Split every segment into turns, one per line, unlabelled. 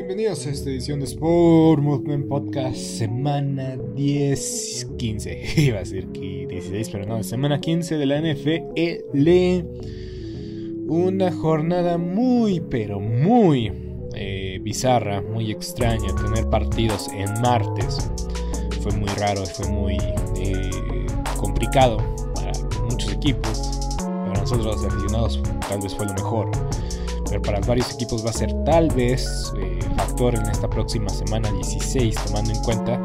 Bienvenidos a esta edición de Sport Movement Podcast, semana 10, 15. Iba a decir que 16, pero no, semana 15 de la NFL. Una jornada muy, pero muy eh, bizarra, muy extraña. Tener partidos en martes fue muy raro, fue muy eh, complicado para muchos equipos. Para nosotros los aficionados tal vez fue lo mejor pero para varios equipos va a ser tal vez eh, factor en esta próxima semana 16, tomando en cuenta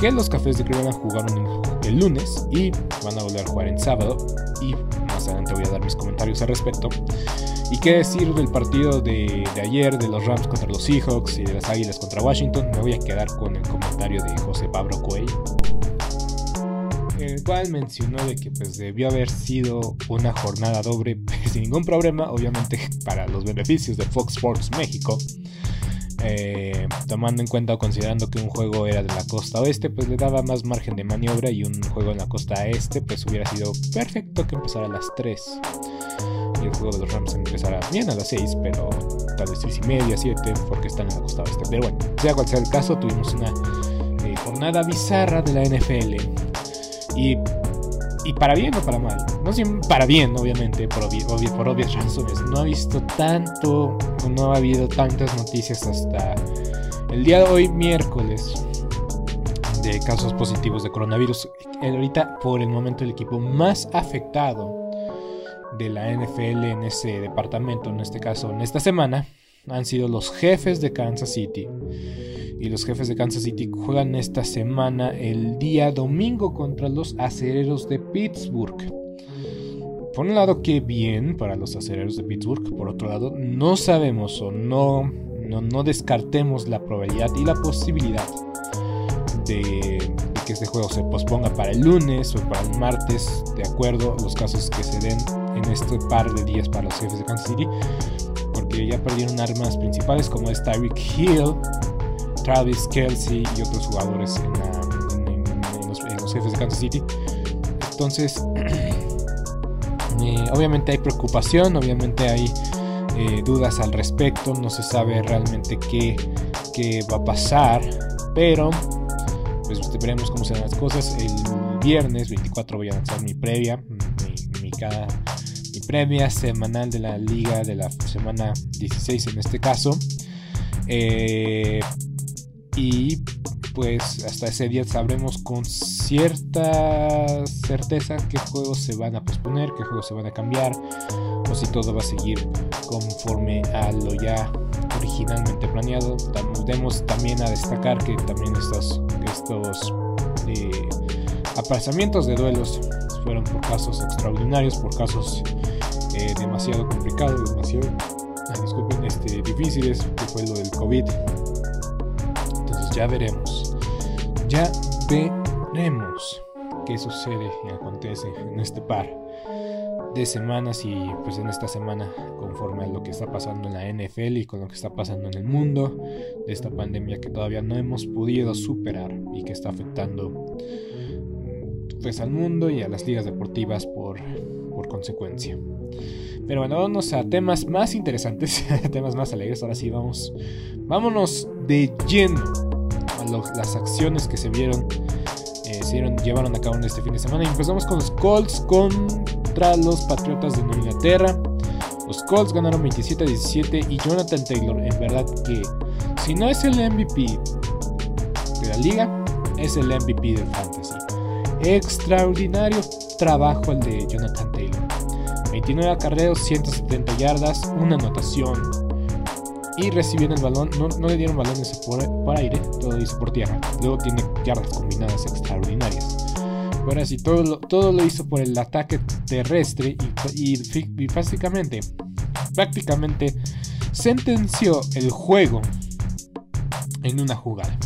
que los Cafés de Cleveland jugaron el lunes y van a volver a jugar en sábado. Y más adelante voy a dar mis comentarios al respecto. ¿Y qué decir del partido de, de, ayer de los Rams contra los Seahawks y de las Águilas contra Washington? Me voy a quedar con el comentario de José Pablo Coelho en el cual mencionó de que pues debió haber sido una jornada doble sin ningún problema, obviamente para los beneficios de Fox Sports México. Eh, tomando en cuenta o considerando que un juego era de la costa oeste, pues le daba más margen de maniobra y un juego en la costa este, pues hubiera sido perfecto que empezara a las 3 y el juego de los Rams empezara bien a las 6, pero tal vez 6 y media, 7, porque están en la costa oeste. Pero bueno, sea cual sea el caso, tuvimos una eh, jornada bizarra de la NFL y, y para bien o para mal. No siempre para bien, obviamente, por, por obvias razones. No ha visto tanto, no ha habido tantas noticias hasta el día de hoy, miércoles, de casos positivos de coronavirus. Ahorita, por el momento, el equipo más afectado de la NFL en ese departamento, en este caso, en esta semana, han sido los jefes de Kansas City y los jefes de Kansas City juegan esta semana el día domingo contra los acereros de Pittsburgh. Por un lado, qué bien para los acereros de Pittsburgh. Por otro lado, no sabemos o no, no, descartemos la probabilidad y la posibilidad de, que este juego se posponga para el lunes o para el martes, de acuerdo a los casos que se den en este par de días para los jefes de Kansas City. Porque ya perdieron armas principales como es Tyreek Hill, Travis Kelsey y otros jugadores en, los, jefes de Kansas City. Entonces, eh, obviamente hay preocupación, obviamente hay eh, dudas al respecto, no se sabe realmente qué, qué va a pasar, pero pues veremos cómo serán las cosas. El viernes 24 voy a lanzar mi previa, mi, mi, semanal de la liga de la semana 16 en este caso. Eh, y pues hasta ese día sabremos con cierta certeza qué juegos se van a posponer, qué juegos se van a cambiar o si todo va a seguir conforme a lo ya originalmente planeado. Demos también a destacar que también estos, estos eh, aplazamientos de duelos fueron por casos extraordinarios, por casos eh, demasiado complicados, demasiado, disculpen, este, difíciles, que fue lo del COVID ya veremos. Ya veremos qué sucede y acontece en este par de semanas y pues en esta semana conforme a lo que está pasando en la NFL y con lo que está pasando en el mundo de esta pandemia que todavía no hemos podido superar y que está afectando pues al mundo y a las ligas deportivas por, por consecuencia. Pero bueno, vámonos a temas más interesantes, temas más alegres. Ahora sí, vamos, vámonos de lleno las acciones que se vieron, eh, se llevaron a cabo en este fin de semana. Empezamos con los Colts contra los Patriotas de Nueva Inglaterra. Los Colts ganaron 27 17 y Jonathan Taylor, en verdad que si no es el MVP de la liga, es el MVP del fantasy. Extraordinario trabajo el de Jonathan Taylor. 29 acarreos, 170 yardas, una anotación. Y recibiendo el balón, no, le dieron balones por, aire, todo hizo por tierra. Luego tiene yardas combinadas extraordinarias. Ahora sí, todo lo, todo lo hizo por el ataque terrestre y, y básicamente, prácticamente sentenció el juego en una jugada.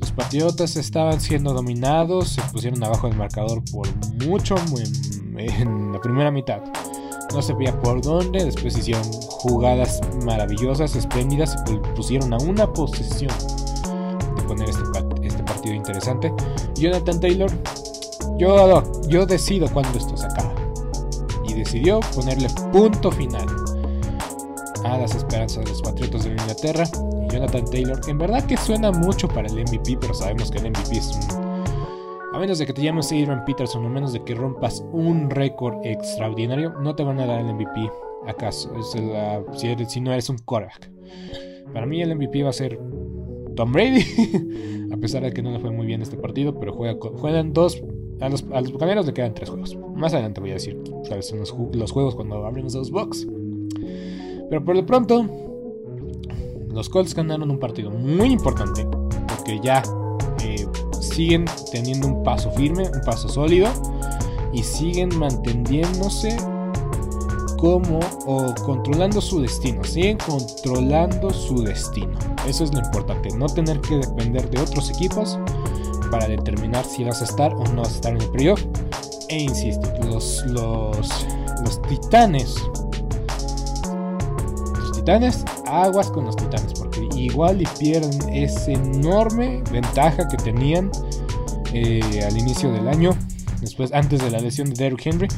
Los Patriotas estaban siendo dominados, se pusieron abajo del marcador por mucho en, la primera mitad. No se veía por dónde, después hicieron jugadas maravillosas, espléndidas, y pusieron a una posesión de poner este, este partido interesante. Jonathan Taylor, yo, yo decido cuando esto se acaba. Y decidió ponerle punto final a las esperanzas de los Patriotas de Inglaterra Jonathan Taylor. En verdad que suena mucho para el MVP, pero sabemos que el MVP es un... A menos de que te llames Adrian Peterson, o menos de que rompas un récord extraordinario, no te van a dar el MVP. ¿Acaso? Es si, no eres un quarterback. Para mí el MVP va a ser Tom Brady. a pesar de que no le fue muy bien este partido, pero juega, juegan dos. A los, a le quedan tres juegos. Más adelante voy a decir cuáles son los, los juegos cuando hablemos de los box. Pero por lo pronto, los Colts ganaron un partido muy importante porque ya siguen teniendo un paso firme, un paso sólido y siguen manteniéndose como o controlando su destino, siguen controlando su destino. Eso es lo importante, no tener que depender de otros equipos para determinar si vas a estar o no vas a estar en el playoff. E insisto, los, los, los titanes titanes, aguas con los titanes, porque igual y pierden esa enorme ventaja que tenían eh, al inicio del año, después antes de la lesión de Derrick Henry,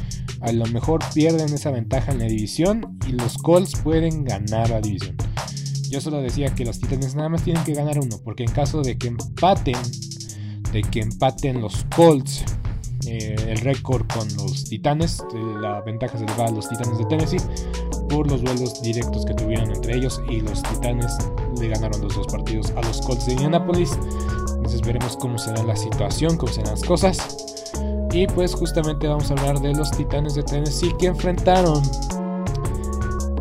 a lo mejor pierden esa ventaja en la división y los Colts pueden ganar la división. Yo solo decía que los Titanes nada más tienen que ganar uno, porque en caso de que empaten, de que empaten los Colts eh, el récord con los Titanes, la ventaja se le va a los Titanes de Tennessee, por los duelos directos que tuvieron entre ellos y los Titanes le ganaron los dos partidos a los Colts de Indianapolis. Entonces veremos cómo será la situación, cómo serán las cosas. Y pues justamente vamos a hablar de los Titanes de Tennessee que enfrentaron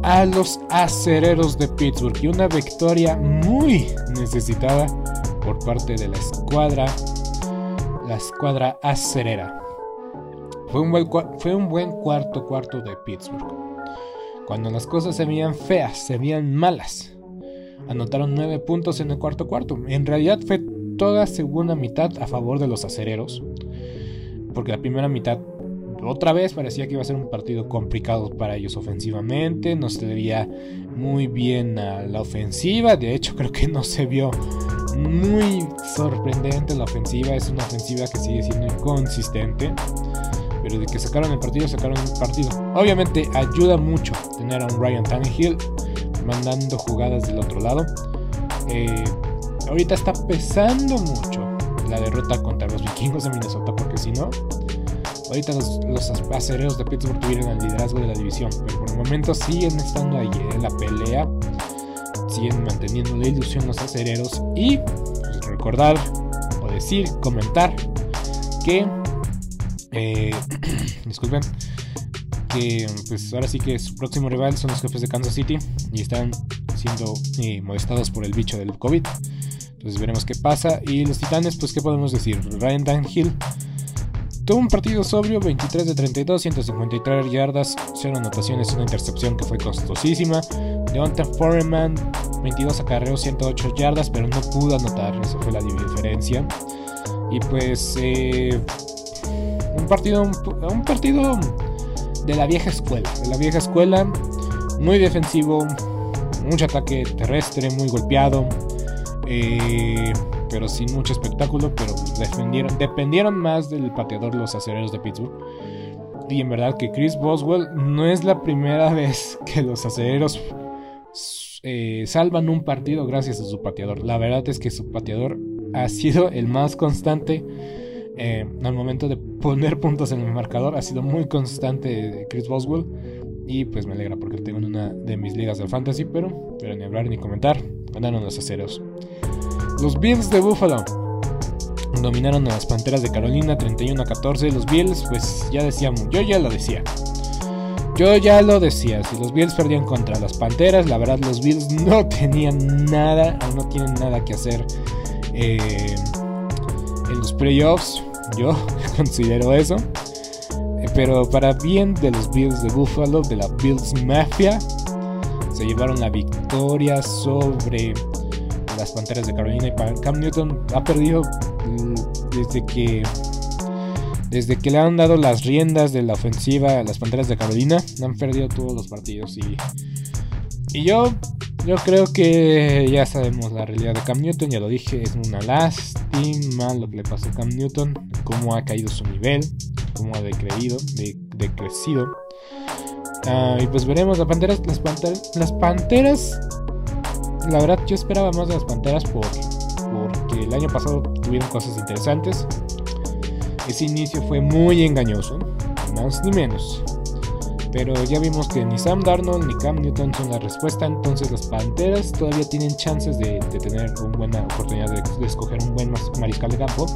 a los acereros de Pittsburgh y una victoria muy necesitada por parte de la escuadra, la escuadra acerera. Fue un, buen, fue un buen cuarto cuarto de Pittsburgh. Cuando las cosas se veían feas, se veían malas. Anotaron 9 puntos en el cuarto cuarto. En realidad fue toda segunda mitad a favor de los acereros. Porque la primera mitad otra vez parecía que iba a ser un partido complicado para ellos ofensivamente. No se veía muy bien a la ofensiva. De hecho, creo que no se vio muy sorprendente la ofensiva. Es una ofensiva que sigue siendo inconsistente pero de que sacaron el partido, sacaron el partido. Obviamente ayuda mucho tener a un Ryan Tannehill mandando jugadas del otro lado. Eh, ahorita está pesando mucho la derrota contra los vikingos de Minnesota, porque si no, ahorita los, los acereros de Pittsburgh tuvieron el liderazgo de la división, pero por el momento siguen estando ahí en la pelea, siguen manteniendo la ilusión los acereros y recordar o decir, comentar que eh, disculpen. Que pues ahora sí que su próximo rival son los jefes de Kansas City y están siendo eh, molestados por el bicho del COVID. Entonces veremos qué pasa. Y los titanes, pues qué podemos decir. Ryan Danhill tuvo un partido sobrio, 23 de 32, 153 yardas, 0 anotaciones, una intercepción que fue costosísima. Deontay Foreman, 22 acarreos, 108 yardas, pero no pudo anotar, esa fue la diferencia. Y pues eh, un partido, un partido de la vieja escuela. De la vieja escuela, muy defensivo, mucho ataque terrestre, muy golpeado. Eh, pero sin mucho espectáculo, pero defendieron, dependieron más del pateador los acereros de Pittsburgh. Y en verdad que Chris Boswell no es la primera vez que los acereros eh, salvan un partido gracias a su pateador. La verdad es que su pateador ha sido el más constante eh, al momento de poner puntos en el marcador. Ha sido muy constante Chris Boswell. Y pues me alegra porque tengo en una de mis ligas de fantasy. Pero, pero ni hablar ni comentar. Ganaron los aceros. Los Bills de Buffalo dominaron a las Panteras de Carolina 31 a 14. Los Bills, pues ya decíamos, yo ya lo decía. Yo ya lo decía, si los Bills perdían contra las Panteras, la verdad los Bills no tenían nada o no tienen nada que hacer eh, en los playoffs. Yo considero eso. Eh, pero para bien de los Bills de Buffalo, de la Bills Mafia, se llevaron la victoria sobre las Panteras de Carolina y Cam Newton ha perdido mm, desde que desde que le han dado las riendas de la ofensiva a las Panteras de Carolina, han perdido todos los partidos y y yo yo creo que ya sabemos la realidad de Cam Newton, ya lo dije, es una lástima lo que le pasó a Cam Newton, cómo ha caído su nivel, cómo ha decreído, de, decrecido. Ah, y pues veremos las panteras, las panteras, las panteras. La verdad yo esperaba más de las panteras por, porque el año pasado tuvieron cosas interesantes. Ese inicio fue muy engañoso, más ni menos. Pero ya vimos que ni Sam Darnold ni Cam Newton son la respuesta, entonces las Panteras todavía tienen chances de, tener una buena oportunidad de, escoger un buen mariscal de campo.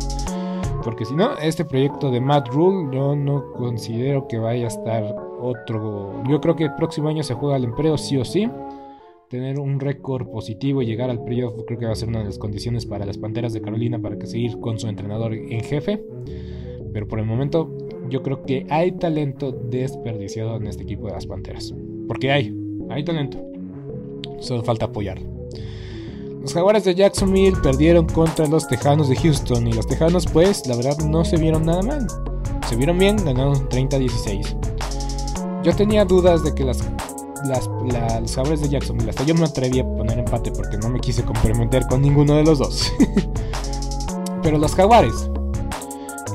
Porque si no, este proyecto de Matt Rule yo no considero que vaya a estar otro... Yo creo que el próximo año se juega al empleo sí o sí. Tener un récord positivo y llegar al playoff creo que va a ser una de las condiciones para las Panteras de Carolina para que seguir con su entrenador en jefe. Pero por el momento yo creo que hay talento desperdiciado en este equipo de las Panteras. Porque hay, hay talento. Solo falta apoyar. Los Jaguares de Jacksonville perdieron contra los Tejanos de Houston y los Tejanos pues la verdad no se vieron nada mal. Se vieron bien, ganaron 30-16. Yo tenía dudas de que las, las, los Jaguares de Jacksonville, hasta yo me atreví a poner empate porque no me quise comprometer con ninguno de los dos. Pero los Jaguares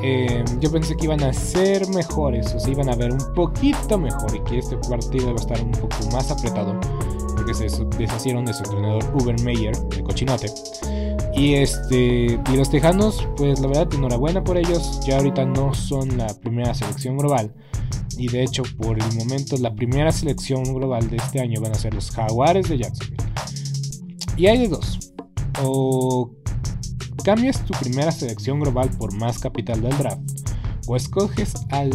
eh, yo pensé que iban a ser mejores, o se iban a ver un poquito mejor y que este partido iba a estar un poco más apretado, porque se deshacieron de su entrenador Uber Meyer, de cochinote. Y este y los Tejanos, pues la verdad, enhorabuena por ellos. Ya ahorita no son la primera selección global. Y de hecho, por el momento, la primera selección global de este año van a ser los Jaguares de Jacksonville. Y hay de dos. O cambias tu primera selección global por más capital del draft o escoges al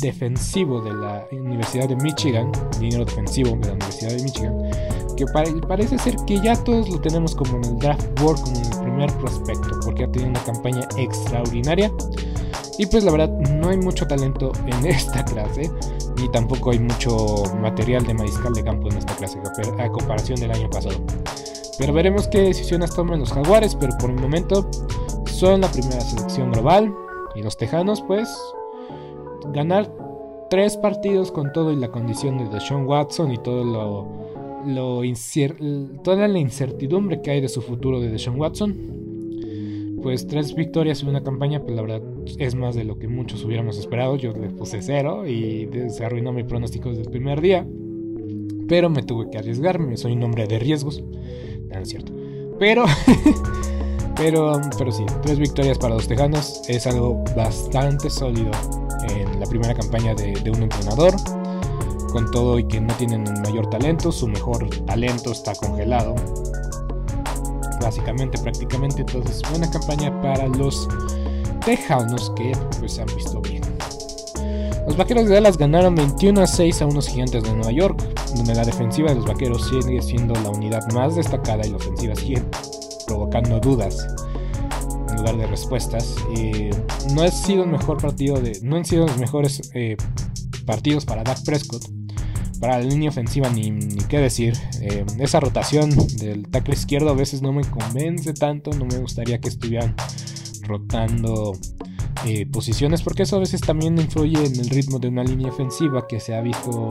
defensivo de la Universidad de Michigan, dinero defensivo de la Universidad de Michigan, que parece ser que ya todos lo tenemos como en el draft board, como en el primer prospecto, porque ha tenido una campaña extraordinaria. Y pues la verdad no hay mucho talento en esta clase, ni tampoco hay mucho material de mariscal de campo en esta clase, a comparación del año pasado. Pero veremos qué decisiones toman los Jaguares, pero por el momento son la primera selección global. Y los Tejanos, pues, ganar tres partidos con todo y la condición de Deshaun Watson y todo lo, toda la incertidumbre que hay de su futuro de Deshaun Watson. Pues tres victorias en una campaña, pues la verdad es más de lo que muchos hubiéramos esperado. Yo le puse cero y se arruinó mi pronóstico desde el primer día. Pero me tuve que arriesgarme, soy un hombre de riesgos. No, es cierto. Pero, pero, pero sí, tres victorias para los Tejanos es algo bastante sólido en la primera campaña de, un entrenador. Con todo y que no tienen mayor talento, su mejor talento está congelado. Básicamente, prácticamente. Entonces, buena campaña para los Tejanos que pues han visto bien. Los vaqueros de Dallas ganaron 21 a 6 a unos gigantes de Nueva York, donde la defensiva de los vaqueros sigue siendo la unidad más destacada y la ofensiva sigue provocando dudas en lugar de respuestas. no sido el mejor partido de. No han sido los mejores eh, partidos para Dak Prescott. Para la línea ofensiva, ni, qué decir. Eh, esa rotación del tackle izquierdo a veces no me convence tanto. No me gustaría que estuvieran rotando eh, posiciones, porque eso a veces también influye en el ritmo de una línea ofensiva que se ha visto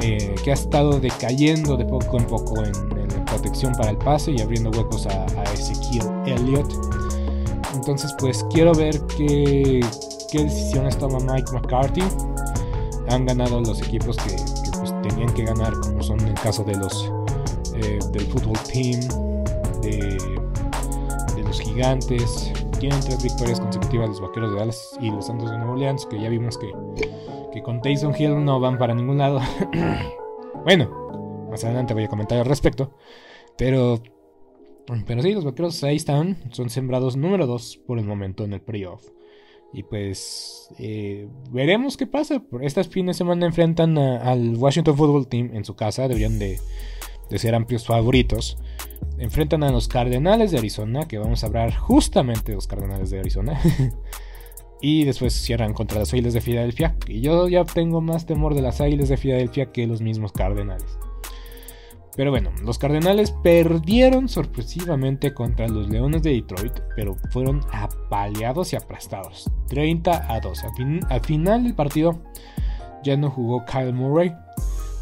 eh, que ha estado decayendo de poco en poco en, protección para el pase y abriendo huecos a, Ezequiel Elliott. Entonces, pues quiero ver qué, qué decisiones toma Mike McCarthy. Han ganado los equipos que, tenían que ganar, como son el caso de los eh, del fútbol team, de, los gigantes. Tienen tres victorias consecutivas los vaqueros de Dallas y los Santos de Nueva Orleans, que ya vimos que, que con Tyson Hill no van para ningún lado. bueno, más adelante voy a comentar al respecto. Pero, pero sí, los vaqueros ahí están. Son sembrados número 2 por el momento en el playoff. Y pues eh, veremos qué pasa. Estas fines de semana enfrentan al Washington Football Team en su casa. Deberían de, ser amplios favoritos. Enfrentan a los Cardenales de Arizona, que vamos a hablar justamente de los Cardenales de Arizona. y después cierran contra las Águilas de Filadelfia. Y yo ya tengo más temor de las Águilas de Filadelfia que los mismos Cardenales. Pero bueno, los Cardenales perdieron sorpresivamente contra los Leones de Detroit, pero fueron apaleados y aplastados. 30 a 2. Al, final del partido ya no jugó Kyle Murray.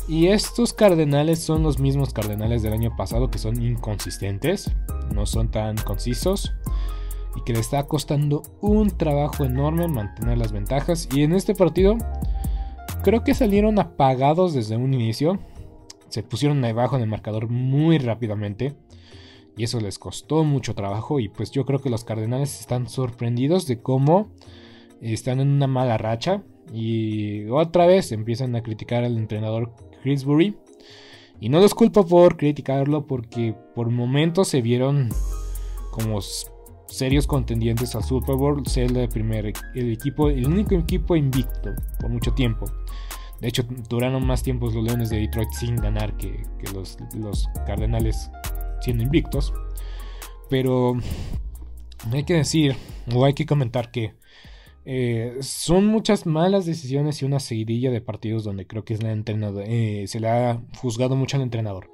Y estos Cardenales son los mismos Cardenales del año pasado que son inconsistentes, no son tan concisos y que le está costando un trabajo enorme mantener las ventajas. Y en este partido creo que salieron apagados desde un inicio se pusieron debajo en el marcador muy rápidamente. Y eso les costó mucho trabajo. Y pues yo creo que los Cardenales están sorprendidos de cómo están en una mala racha. Y otra vez empiezan a criticar al entrenador Chrisbury. Y no los culpo por criticarlo porque por momentos se vieron como serios contendientes al Super Bowl. Ser el primer el equipo, el único equipo invicto por mucho tiempo. De hecho, duraron más tiempos los Leones de Detroit sin ganar que, los, Cardenales siendo invictos. Pero hay que decir, o hay que comentar que eh, son muchas malas decisiones y una seguidilla de partidos donde creo que es eh, se le ha juzgado mucho al entrenador.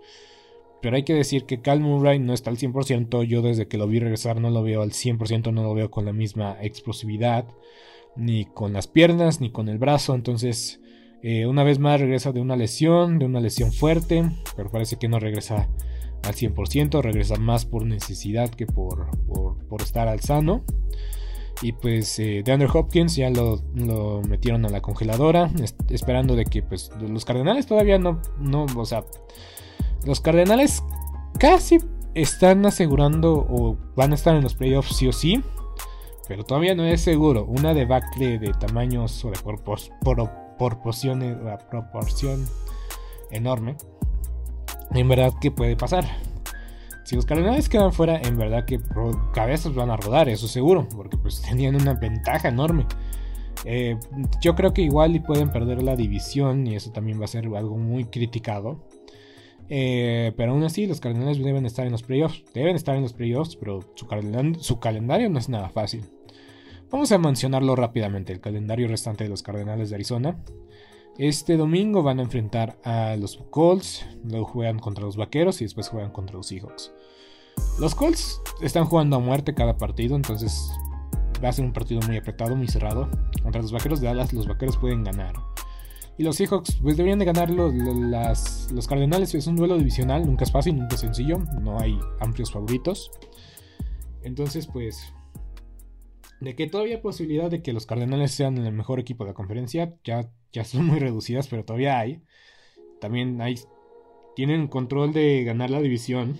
Pero hay que decir que Cal Murray no está al 100%. Yo desde que lo vi regresar no lo veo al 100%, no lo veo con la misma explosividad, ni con las piernas, ni con el brazo. Entonces eh, una vez más regresa de una lesión, de una lesión fuerte, pero parece que no regresa al 100%, regresa más por necesidad que por, por, estar al sano. Y pues eh, de Andrew Hopkins ya lo, metieron a la congeladora, esperando de que pues los Cardenales todavía no, no, o sea, los Cardenales casi están asegurando o van a estar en los playoffs sí o sí, pero todavía no es seguro. Una debacle de tamaños o de cuerpos proporción, la proporción enorme, en verdad que puede pasar. Si los Cardenales quedan fuera, en verdad que cabezas van a rodar, eso seguro, porque pues tenían una ventaja enorme. Eh, yo creo que igual y pueden perder la división y eso también va a ser algo muy criticado. Eh, pero aún así, los Cardenales deben estar en los playoffs. Deben estar en los playoffs, pero su calendario no es nada fácil. Vamos a mencionarlo rápidamente, el calendario restante de los Cardenales de Arizona. Este domingo van a enfrentar a los Colts, luego juegan contra los Vaqueros y después juegan contra los Seahawks. Los Colts están jugando a muerte cada partido, entonces va a ser un partido muy apretado, muy cerrado. Contra los Vaqueros de Dallas, los Vaqueros pueden ganar. Y los Seahawks, pues deberían de ganar los, los Cardenales. Es un duelo divisional, nunca es fácil, nunca es sencillo. No hay amplios favoritos. Entonces, pues de que todavía hay posibilidad de que los Cardenales sean el mejor equipo de la conferencia, ya, ya son muy reducidas, pero todavía hay. También hay, tienen control de ganar la división.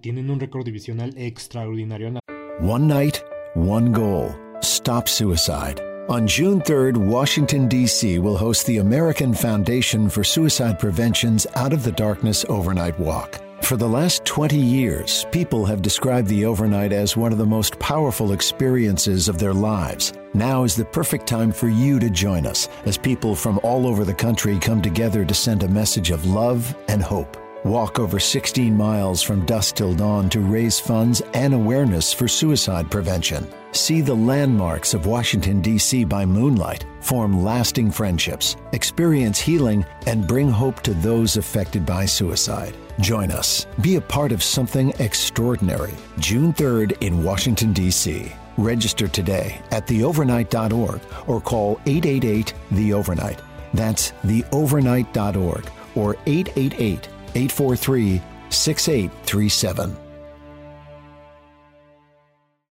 Tienen un récord divisional extraordinario.
One night, one goal. Stop suicide. On June 3rd, Washington, D.C. will host the American Foundation for Suicide Prevention's Out of the Darkness Overnight Walk. For the last 20 years, people have described the overnight as one of the most powerful experiences of their lives. Now is the perfect time for you to join us as people from all over the country come together to send a message of love and hope. Walk over 16 miles from dusk till dawn to raise funds and awareness for suicide prevention. See the landmarks of Washington, D.C. by moonlight, form lasting friendships, experience healing, and bring hope to those affected by suicide. Join us. Be a part of something extraordinary. June 3rd in Washington, D.C. Register today at theovernight.org or call 888 The Overnight. That's theovernight.org or 888 843 6837.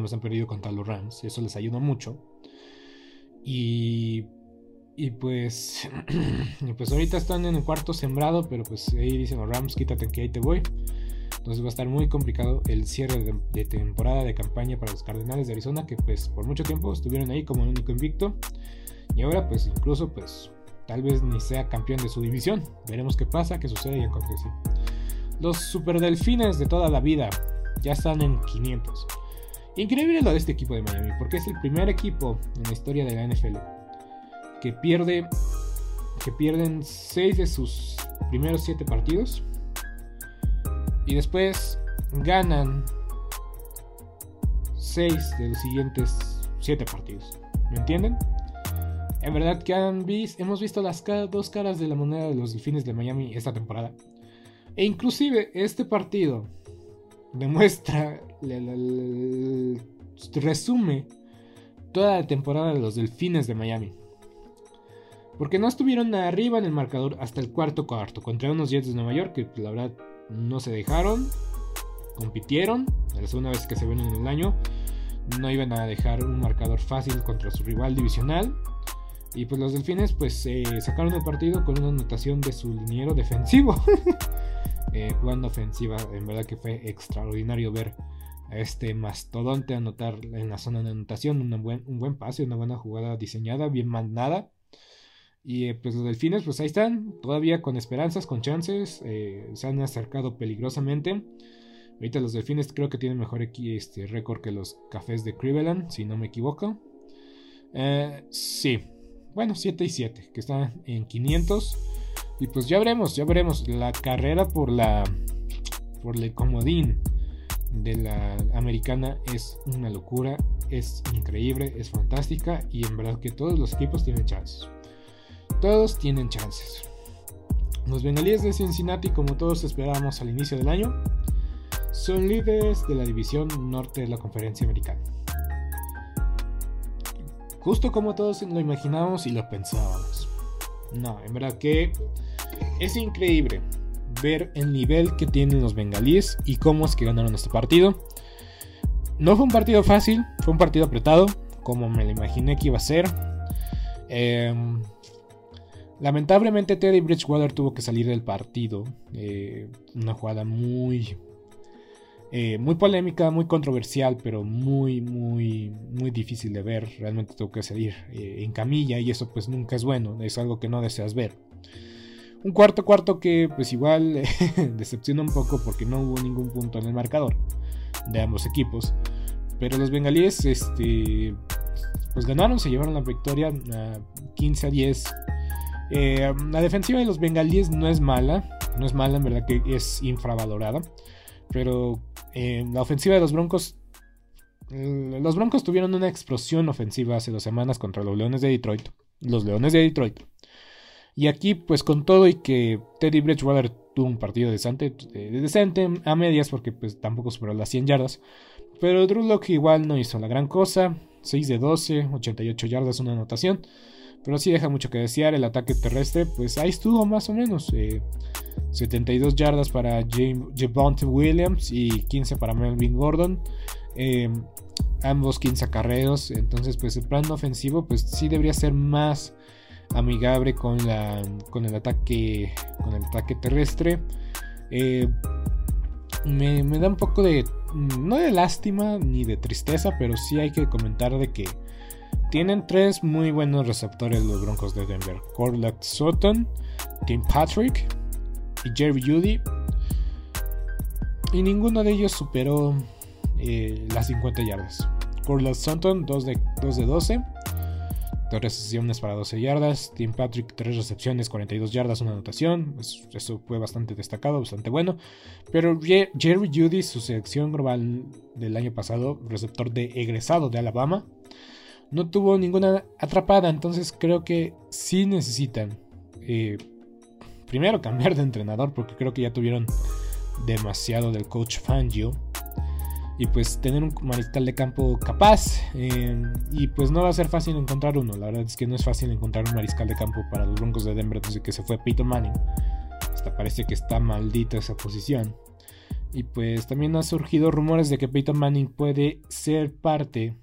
nos han perdido contra los Rams. Eso les ayuda mucho. Y, y pues, pues ahorita están en el cuarto sembrado, pero pues ahí dicen los Rams, quítate que ahí te voy. Entonces va a estar muy complicado el cierre de, de, temporada de campaña para los Cardenales de Arizona, que pues por mucho tiempo estuvieron ahí como el único invicto. Y ahora pues incluso pues tal vez ni sea campeón de su división. Veremos qué pasa, qué sucede y acontece. Los Super Delfines de toda la vida ya están en 500. Increíble lo de este equipo de Miami, porque es el primer equipo en la historia de la NFL que pierde que pierden 6 de sus primeros 7 partidos y después ganan 6 de los siguientes 7 partidos. ¿Me entienden? En verdad que han hemos visto las dos caras de la moneda de los Delfines de Miami esta temporada. E inclusive este partido demuestra resume toda la temporada de los Delfines de Miami. Porque no estuvieron arriba en el marcador hasta el cuarto cuarto contra unos Jets de Nueva York que la verdad no se dejaron, compitieron, la segunda vez que se ven en el año, no iban a dejar un marcador fácil contra su rival divisional. Y pues los delfines pues eh, sacaron el partido con una anotación de su liniero defensivo. eh, jugando ofensiva, en verdad que fue extraordinario ver este mastodonte anotar en la zona de anotación. un buen pase, una buena jugada diseñada, bien mandada. Y eh, pues los delfines, pues ahí están, todavía con esperanzas, con chances. Eh, se han acercado peligrosamente. Ahorita los delfines creo que tienen mejor este, récord que los cafés de Cleveland, si no me equivoco. Sí, bueno, 7 y 7, que están en 500. Y pues ya veremos, ya veremos. La carrera por la. por el comodín de la americana es una locura, es increíble, es fantástica y en verdad que todos los equipos tienen chances. Todos tienen chances. Los bengalíes de Cincinnati, como todos esperábamos al inicio del año, son líderes de la división norte de la conferencia americana. Justo como todos lo imaginábamos y lo pensábamos. No, en verdad que es increíble ver el nivel que tienen los bengalíes y cómo es que ganaron este partido. No fue un partido fácil, fue un partido apretado, como me lo imaginé que iba a ser. Em, lamentablemente Teddy Bridgewater tuvo que salir del partido. Eh, una jugada muy, eh, muy polémica, muy controversial, pero muy, muy, muy difícil de ver. Realmente tuvo que salir eh, en camilla y eso pues nunca es bueno, es algo que no deseas ver. Un cuarto cuarto que pues igual decepciona un poco porque no hubo ningún punto en el marcador de ambos equipos. Pero los bengalíes este, pues ganaron, se llevaron la victoria a 15 a 10. Eh, la defensiva de los bengalíes no es mala, no es mala, en verdad que es infravalorada. Pero eh, la ofensiva de los Broncos los Broncos tuvieron una explosión ofensiva hace dos semanas contra los Leones de Detroit. Los Leones de Detroit. Y aquí, pues con todo y que Teddy Bridgewater tuvo un partido decente, decente a medias, porque pues tampoco superó las 100 yardas. Pero Drew Locke igual no hizo la gran cosa. 6 de 12, 88 yardas, una anotación. Pero sí deja mucho que desear. El ataque terrestre, pues ahí estuvo más o menos. 72 eh, yardas para Javonte Williams y 15 para Melvin Gordon. Eh, ambos 15 acarreos. Entonces, pues el plan ofensivo, pues sí debería ser más amigable con, la, con, el ataque, con el ataque terrestre. Eh, me, me da un poco de, no de lástima ni de tristeza, pero sí hay que comentar de que tienen tres muy buenos receptores los Broncos de Denver. Corlett Sutton, Tim Patrick y Jerry Judy. Y ninguno de ellos superó eh, las 50 yardas. Corlett Sutton 2 de, 2 de 12. 2 recepciones para 12 yardas. Tim Patrick 3 recepciones, 42 yardas, una anotación. Eso fue bastante destacado, bastante bueno. Pero Jerry Judy, su selección global del año pasado, receptor de egresado de Alabama, no tuvo ninguna atrapada. Entonces creo que sí necesitan eh, primero cambiar de entrenador porque creo que ya tuvieron demasiado del coach Fangio. Y pues tener un mariscal de campo capaz. Eh, y pues no va a ser fácil encontrar uno. La verdad es que no es fácil encontrar un mariscal de campo para los Broncos de Denver desde que se fue Peyton Manning. Hasta parece que está maldita esa posición. Y pues también han surgido rumores de que Peyton Manning puede ser parte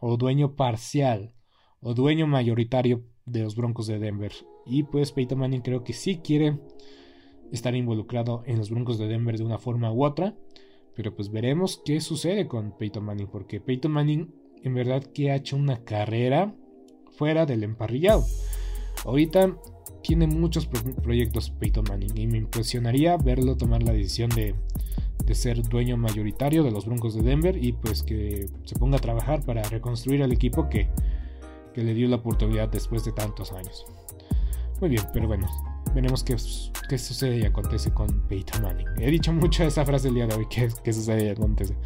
o dueño parcial o dueño mayoritario de los Broncos de Denver. Y pues Peyton Manning creo que sí quiere estar involucrado en los Broncos de Denver de una forma u otra. Pero pues veremos qué sucede con Peyton Manning. Porque Peyton Manning en verdad que ha hecho una carrera fuera del emparrillado. Ahorita tiene muchos proyectos Peyton Manning. Y me impresionaría verlo tomar la decisión de de ser dueño mayoritario de los Broncos de Denver y pues que se ponga a trabajar para reconstruir al equipo que, le dio la oportunidad después de tantos años. Muy bien, pero bueno, veremos qué, qué sucede y acontece con Peyton Manning. He dicho mucho esa frase el día de hoy, qué, qué sucede y acontece.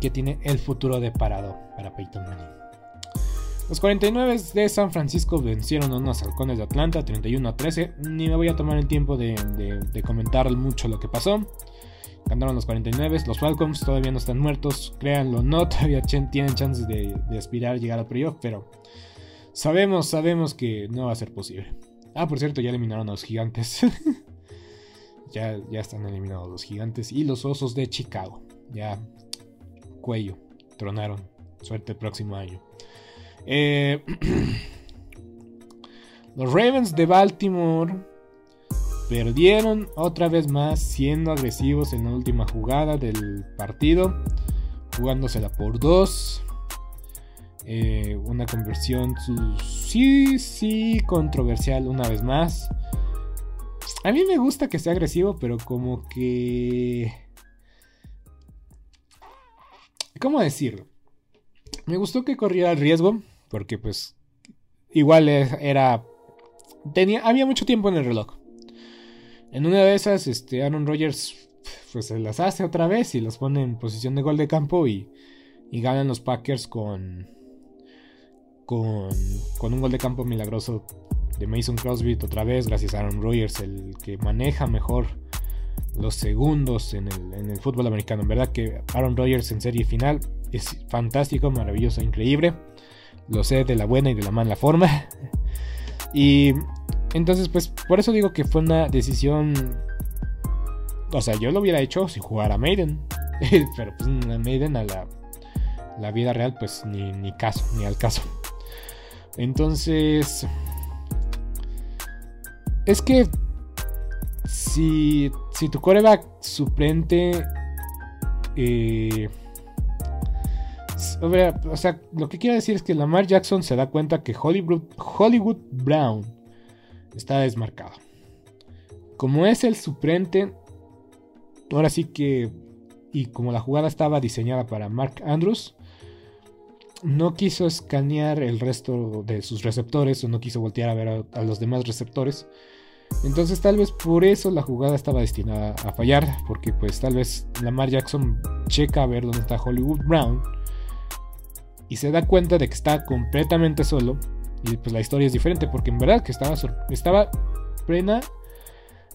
Que tiene el futuro deparado para Peyton Manning. Los 49 de San Francisco vencieron a unos halcones de Atlanta 31 a 13. Ni me voy a tomar el tiempo de, de comentar mucho lo que pasó. Ganaron los 49. Los Falcons todavía no están muertos. Créanlo, no, todavía tienen chances de, aspirar a llegar al playoff. Pero sabemos, sabemos que no va a ser posible. Ah, por cierto, ya eliminaron a los gigantes. ya, ya están eliminados los gigantes. Y los osos de Chicago. Ya, cuello, tronaron. Suerte el próximo año. Eh, los Ravens de Baltimore Perdieron otra vez más siendo agresivos en la última jugada del partido, jugándosela por dos. Eh, una conversión sí, sí, controversial una vez más. A mí me gusta que sea agresivo, pero como que... ¿Cómo decirlo? Me gustó que corriera el riesgo, porque pues igual era... Tenía, había mucho tiempo en el reloj. En una de esas, este, Aaron Rodgers pues se las hace otra vez y los pone en posición de gol de campo y, y ganan los Packers con, con, con un gol de campo milagroso de Mason Crosby otra vez, gracias a Aaron Rodgers, el que maneja mejor los segundos en el, en el fútbol americano. En verdad que Aaron Rodgers en serie final es fantástico, maravilloso, increíble. Lo sé de la buena y de la mala forma. y entonces, pues por eso digo que fue una decisión. O sea, yo lo hubiera hecho si jugara Maiden. Pero pues Maiden a la, la vida real, pues ni, ni caso, ni al caso. Entonces. Es que. Si, si tu coreback suplente. Eh, o sea, lo que quiero decir es que Lamar Jackson se da cuenta que Hollywood, Hollywood Brown está desmarcado. Como es el suplente, ahora sí que, y como la jugada estaba diseñada para Mark Andrews, no quiso escanear el resto de sus receptores o no quiso voltear a ver a, los demás receptores. Entonces tal vez por eso la jugada estaba destinada a fallar, porque pues tal vez Lamar Jackson checa a ver dónde está Hollywood Brown y se da cuenta de que está completamente solo y pues la historia es diferente porque en verdad que estaba, estaba plena,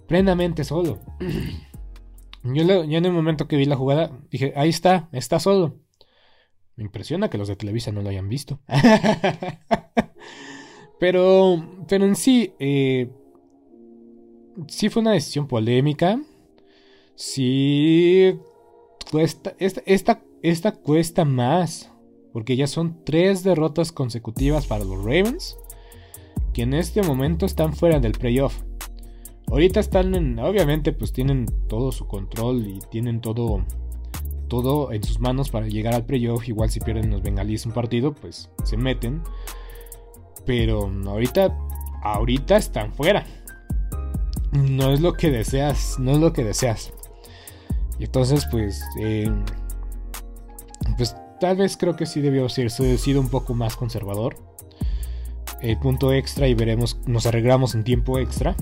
plenamente solo. Yo, en el momento que vi la jugada dije, ahí está, está solo. Me impresiona que los de Televisa no lo hayan visto. pero, pero en sí, eh, sí fue una decisión polémica. Sí, cuesta, esta, esta, esta cuesta más porque ya son tres derrotas consecutivas para los Ravens, que en este momento están fuera del playoff. Ahorita están en, obviamente pues tienen todo su control y tienen todo todo en sus manos para llegar al playoff. Igual si pierden los bengalíes un partido, pues se meten. Pero ahorita ahorita están fuera. No es lo que deseas, no es lo que deseas. Y entonces pues eh, pues tal vez creo que sí debió ser sido un poco más conservador. El punto extra y veremos, nos arreglamos en tiempo extra.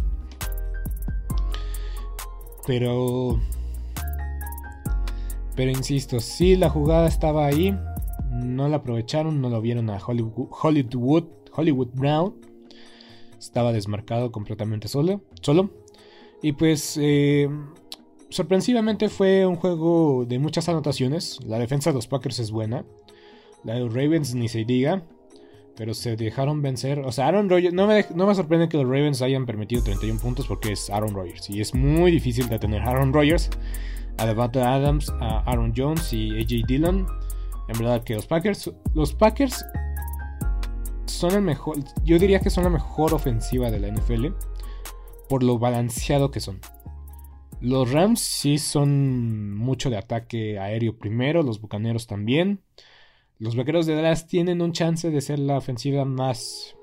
Pero. Pero insisto, si la jugada estaba ahí. No la aprovecharon, no lo vieron a Hollywood, Hollywood, Brown. Estaba desmarcado completamente solo. solo. Y pues. Eh, sorpresivamente fue un juego de muchas anotaciones. La defensa de los Packers es buena. La de los Ravens ni se diga pero se dejaron vencer. O sea, Aaron Rodgers, no me, sorprende que los Ravens hayan permitido 31 puntos porque es Aaron Rodgers. Y es muy difícil detener a Aaron Rodgers, a Devante Adams, a Aaron Jones y AJ Dillon. En verdad que los Packers, los Packers son el mejor, yo diría que son la mejor ofensiva de la NFL por lo balanceado que son. Los Rams sí son mucho de ataque aéreo primero, los Bucaneros también. Los vaqueros de Dallas tienen un chance de ser la ofensiva más,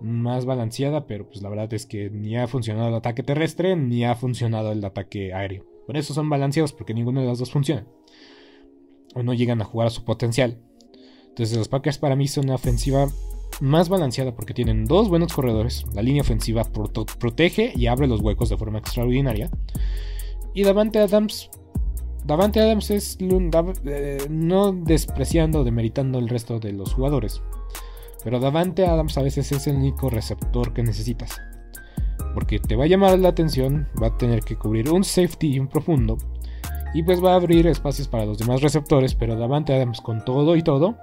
más balanceada, pero pues la verdad es que ni ha funcionado el ataque terrestre ni ha funcionado el ataque aéreo. Por eso son balanceados, porque ninguno de los dos funciona. O no llegan a jugar a su potencial. Entonces los Packers para mí son una ofensiva más balanceada porque tienen dos buenos corredores. La línea ofensiva protege y abre los huecos de forma extraordinaria. Y Davante Adams Davante Adams es eh, no despreciando o demeritando el resto de los jugadores. Pero Davante Adams a veces es el único receptor que necesitas. Porque te va a llamar la atención, va a tener que cubrir un safety y un profundo. Y pues va a abrir espacios para los demás receptores. Pero Davante Adams con todo y todo.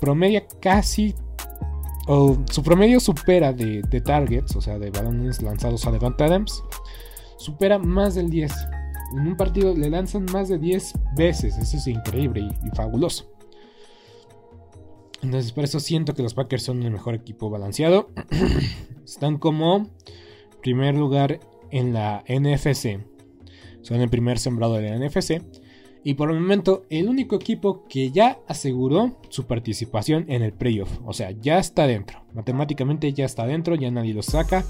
Promedia casi. O su promedio supera de, de targets, o sea, de balones lanzados a Davante Adams. Supera más del 10 en un partido le lanzan más de 10 veces. Eso es increíble y, fabuloso. Entonces, por eso siento que los Packers son el mejor equipo balanceado. Están como primer lugar en la NFC. Son el primer sembrado de la NFC. Y por el momento, el único equipo que ya aseguró su participación en el playoff. O sea, ya está dentro. Matemáticamente ya está dentro, ya nadie lo saca.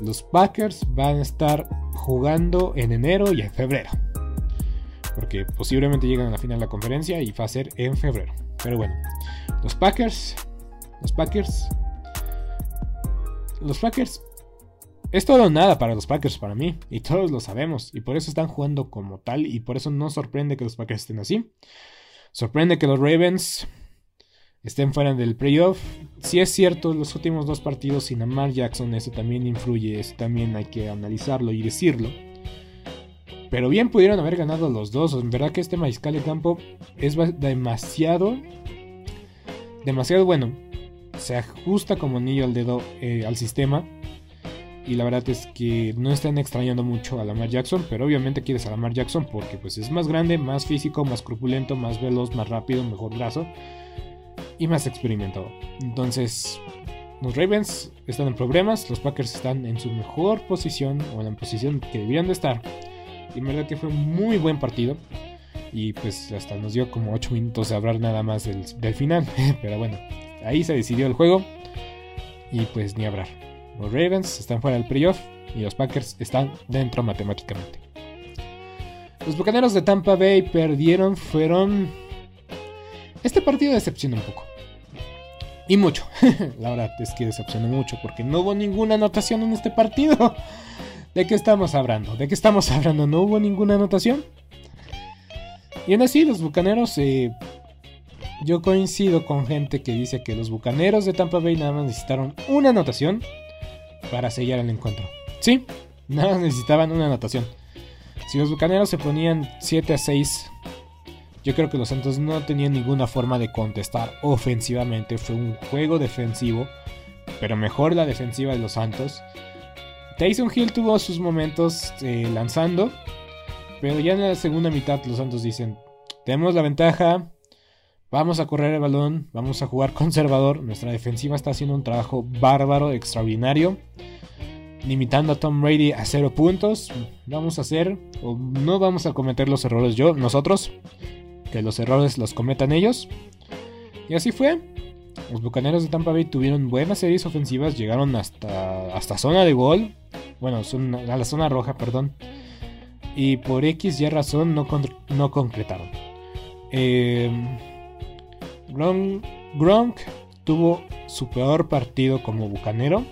Los Packers van a estar jugando en enero y en febrero. Porque posiblemente llegan a la final de la conferencia y va a ser en febrero. Pero bueno, los Packers, los Packers, los Packers, es todo o nada para los Packers, para mí, y todos lo sabemos, y por eso están jugando como tal, y por eso no sorprende que los Packers estén así. Sorprende que los Ravens estén fuera del playoff. Si es cierto, los últimos dos partidos sin Amar Jackson, eso también influye, eso también hay que analizarlo y decirlo. Pero bien pudieron haber ganado los dos. En verdad que este mariscal de campo es demasiado, demasiado bueno. Se ajusta como anillo al dedo eh, al sistema. Y la verdad es que no están extrañando mucho a Lamar Jackson, pero obviamente quieres a Lamar Jackson porque pues es más grande, más físico, más corpulento, más veloz, más rápido, mejor brazo y más experimentado. Entonces, los Ravens están en problemas, los Packers están en su mejor posición o en la posición que debían de estar. Y en verdad que fue un muy buen partido. Y pues hasta nos dio como 8 minutos de hablar nada más del, del final. Pero bueno, ahí se decidió el juego. Y pues ni hablar. Los Ravens están fuera del playoff y los Packers están dentro matemáticamente. Los Bucaneros de Tampa Bay perdieron, fueron este partido decepciona un poco. Y mucho. La verdad es que decepcionó mucho porque no hubo ninguna anotación en este partido. ¿De qué estamos hablando? ¿De qué estamos hablando? ¿No hubo ninguna anotación? Y aún así, los bucaneros. Eh, yo coincido con gente que dice que los bucaneros de Tampa Bay nada más necesitaron una anotación para sellar el encuentro. Sí, nada más necesitaban una anotación. Si los bucaneros se ponían 7 a 6 yo creo que los Santos no tenían ninguna forma de contestar ofensivamente. Fue un juego defensivo, pero mejor la defensiva de los Santos. Tyson Hill tuvo sus momentos eh, lanzando, pero ya en la segunda mitad los Santos dicen, tenemos la ventaja, vamos a correr el balón, vamos a jugar conservador, nuestra defensiva está haciendo un trabajo bárbaro, extraordinario. limitando a Tom Brady a cero puntos. Vamos a hacer, o no vamos a cometer los errores yo, nosotros, que los errores los cometan ellos. Y así fue. Los Bucaneros de Tampa Bay tuvieron buenas series ofensivas, llegaron hasta, hasta zona de gol, bueno, a la zona roja, perdón. Y por X y razón no, no concretaron. Eh, Gronk tuvo su peor partido como bucanero.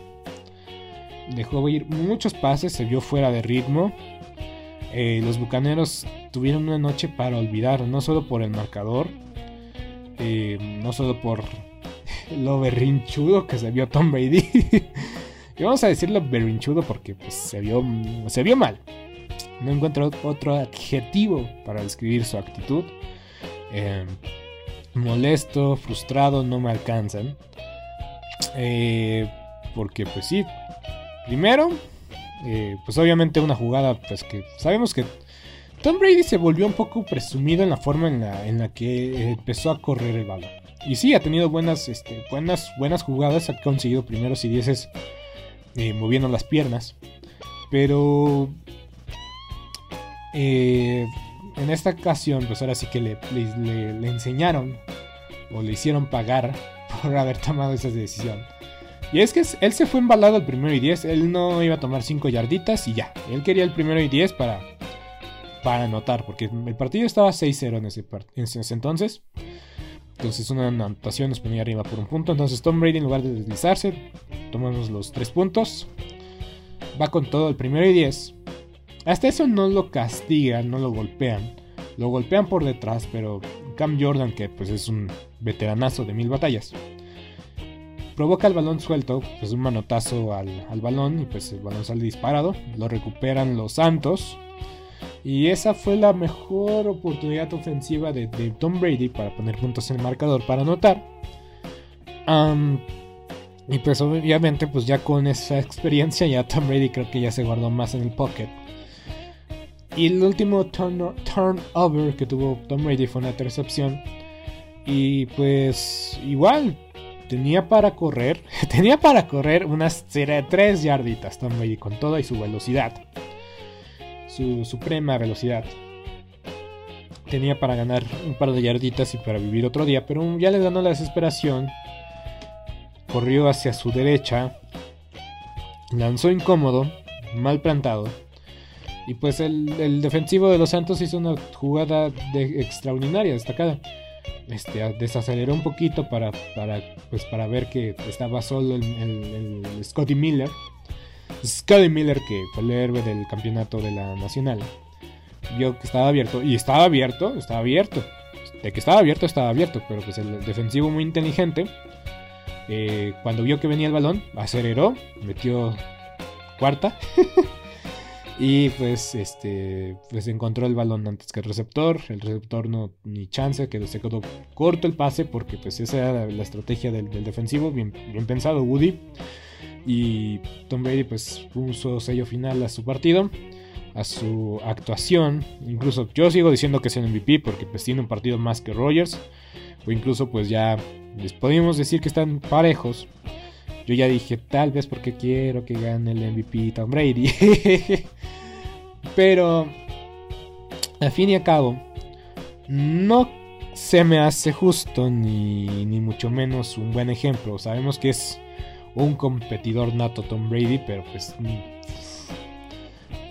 Dejó ir muchos pases, se vio fuera de ritmo. Eh, los bucaneros tuvieron una noche para olvidar, no solo por el marcador, eh, no solo por lo berrinchudo que se vio Tom Brady. y vamos a decirlo berrinchudo porque pues, se, vio, se vio mal. No encuentro otro adjetivo para describir su actitud. Eh, molesto, frustrado, no me alcanzan. Eh, porque pues sí, primero, eh, pues obviamente una jugada, pues que sabemos que Tom Brady se volvió un poco presumido en la forma en la, en la que empezó a correr el balón. Y sí, ha tenido buenas, este, buenas, buenas jugadas, ha conseguido primeros y dieces eh, moviendo las piernas. Pero en esta ocasión, pues ahora sí que le, enseñaron o le hicieron pagar por haber tomado esa decisión. Y es que él se fue embalado al primero y 10. Él no iba a tomar 5 yarditas y ya. Él quería el primero y 10 para, para anotar. Porque el partido estaba 6-0 en ese, en ese entonces. Entonces una anotación nos ponía arriba por un punto. Entonces Tom Brady en lugar de deslizarse, tomamos los 3 puntos. Va con todo el primero y 10. Hasta eso no lo castigan, no lo golpean. Lo golpean por detrás, pero Cam Jordan, que pues es un veteranazo de mil batallas, provoca el balón suelto, pues un manotazo al, balón y pues el balón sale disparado. Lo recuperan los Santos. Y esa fue la mejor oportunidad ofensiva de, Tom Brady para poner puntos en el marcador para anotar. y pues obviamente pues ya con esa experiencia ya Tom Brady creo que ya se guardó más en el pocket y el último turnover que tuvo Tom Brady fue una intercepción. Y pues igual, tenía para correr, tenía para correr unas 3 yarditas Tom Brady con toda y su velocidad. Su suprema velocidad. Tenía para ganar un par de yarditas y para vivir otro día, pero ya le ganó la desesperación. Corrió hacia su derecha. Lanzó incómodo, mal plantado y pues el, defensivo de los Santos hizo una jugada extraordinaria, destacada. Este, desaceleró un poquito para, para, pues para ver que estaba solo el, Scotty Miller. Scotty Miller, que fue el héroe del campeonato de la Nacional, vio que estaba abierto. Y estaba abierto, estaba abierto. De que estaba abierto, estaba abierto. Pero pues el defensivo muy inteligente. Eh, cuando vio que venía el balón, aceleró, metió cuarta. Y pues este pues encontró el balón antes que el receptor. El receptor no ni chance, que se quedó corto el pase porque pues esa era la estrategia del, defensivo. Bien, pensado Woody. Y Tom Brady pues puso sello final a su partido. A su actuación. Incluso yo sigo diciendo que es el MVP porque pues tiene un partido más que Rogers. O incluso pues ya les podemos decir que están parejos. Yo ya dije, tal vez porque quiero que gane el MVP Tom Brady. Pero, al fin y al cabo, no se me hace justo ni, ni mucho menos un buen ejemplo. Sabemos que es un competidor nato Tom Brady, pero pues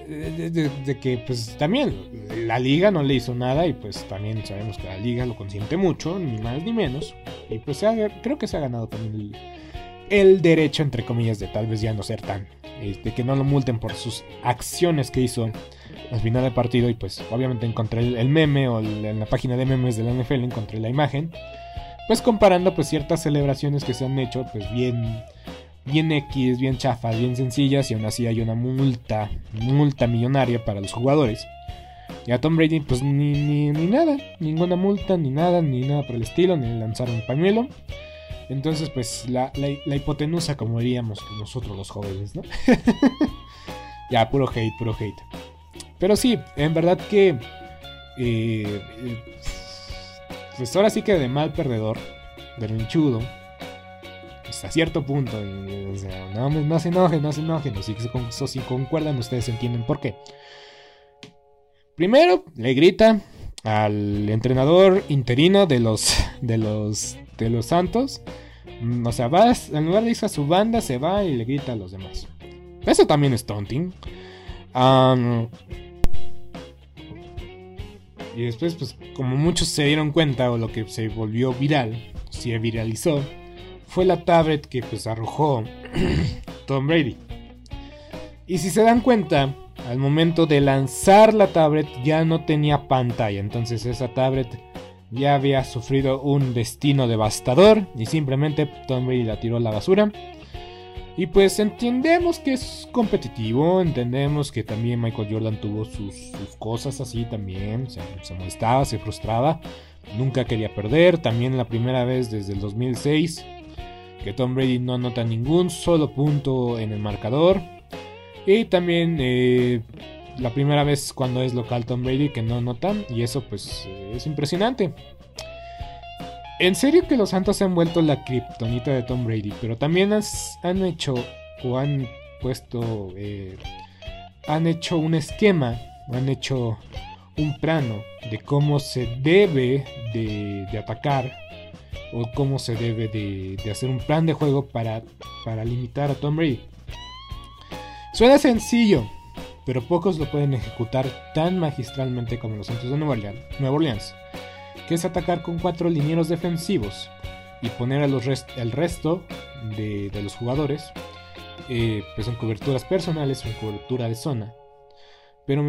de, que pues también la liga no le hizo nada y pues también sabemos que la liga lo consiente mucho, ni más ni menos. Y pues creo que se ha ganado también el, el derecho, entre comillas, de tal vez ya no ser tan, de que no lo multen por sus acciones que hizo al final del partido. Y pues obviamente encontré el, meme o en la página de memes de la NFL encontré la imagen. Pues comparando pues ciertas celebraciones que se han hecho, pues bien, bien X, bien chafas, bien sencillas y aún así hay una multa, multa millonaria para los jugadores. Y a Tom Brady pues ni, ni, nada, ninguna multa, ni nada, ni nada por el estilo, ni lanzaron pañuelo. Entonces, pues la, hipotenusa, como diríamos nosotros los jóvenes, ¿no? ya, puro hate, puro hate. Pero sí, en verdad que... Eh, eh, pues ahora sí que de mal perdedor, de rinchudo, hasta cierto punto. no, no se enojen, no se enojen. O si, si concuerdan, ustedes entienden por qué. Primero, le grita al entrenador interino de los, de los, de los Santos. Mm, o sea, va, en lugar de irse a su banda, se va y le grita a los demás. Eso también es taunting. y después, pues, como muchos se dieron cuenta, o lo que se volvió viral, se viralizó, fue la tablet que pues arrojó Tom Brady. Y si se dan cuenta, al momento de lanzar la tablet ya no tenía pantalla, entonces esa tablet ya había sufrido un destino devastador y simplemente Tom Brady la tiró a la basura. Y pues entendemos que es competitivo, entendemos que también Michael Jordan tuvo sus, cosas así también, se, molestaba, se frustraba, nunca quería perder, también la primera vez desde el 2006 que Tom Brady no anota ningún solo punto en el marcador. Y también eh, la primera vez cuando es local Tom Brady que no anotan. Y eso pues eh, es impresionante. En serio que los Santos han vuelto la kriptonita de Tom Brady. Pero también han hecho o han puesto... Eh, han hecho un esquema. Han hecho un plano de cómo se debe de, de atacar o cómo se debe de, hacer un plan de juego para, para limitar a Tom Brady. Suena sencillo, pero pocos lo pueden ejecutar tan magistralmente como los Santos de Nueva Orleans, que es atacar con cuatro linieros defensivos y poner a los el resto de, los jugadores eh, pues en coberturas personales o en cobertura de zona pero,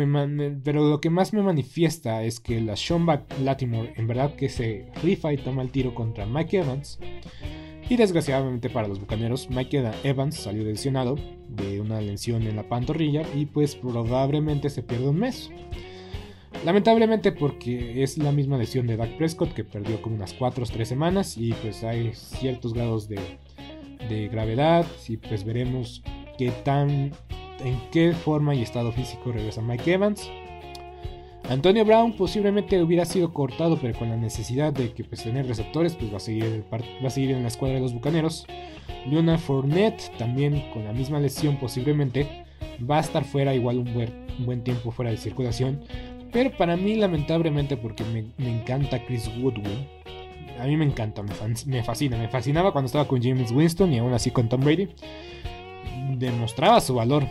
pero lo que más me manifiesta es que la Sean Latimore en verdad que se rifa y toma el tiro contra Mike Evans. Y desgraciadamente para los bucaneros, Mike Evans salió lesionado de una lesión en la pantorrilla y pues probablemente se pierde un mes. Lamentablemente porque es la misma lesión de Dak Prescott que perdió como unas 4 o 3 semanas y pues hay ciertos grados de, de gravedad y pues veremos qué tan en qué forma y estado físico regresa Mike Evans. Antonio Brown posiblemente hubiera sido cortado, pero con la necesidad de que pues, tener receptores, pues va a, seguir, en la escuadra de los Bucaneros. Leonard Fournette, también con la misma lesión posiblemente, va a estar fuera igual un buen, tiempo fuera de circulación. Pero para mí, lamentablemente, porque me, encanta Chris Woodwin, a mí me encanta, me, me, fascina, me fascinaba cuando estaba con James Winston y aún así con Tom Brady. Demostraba su valor,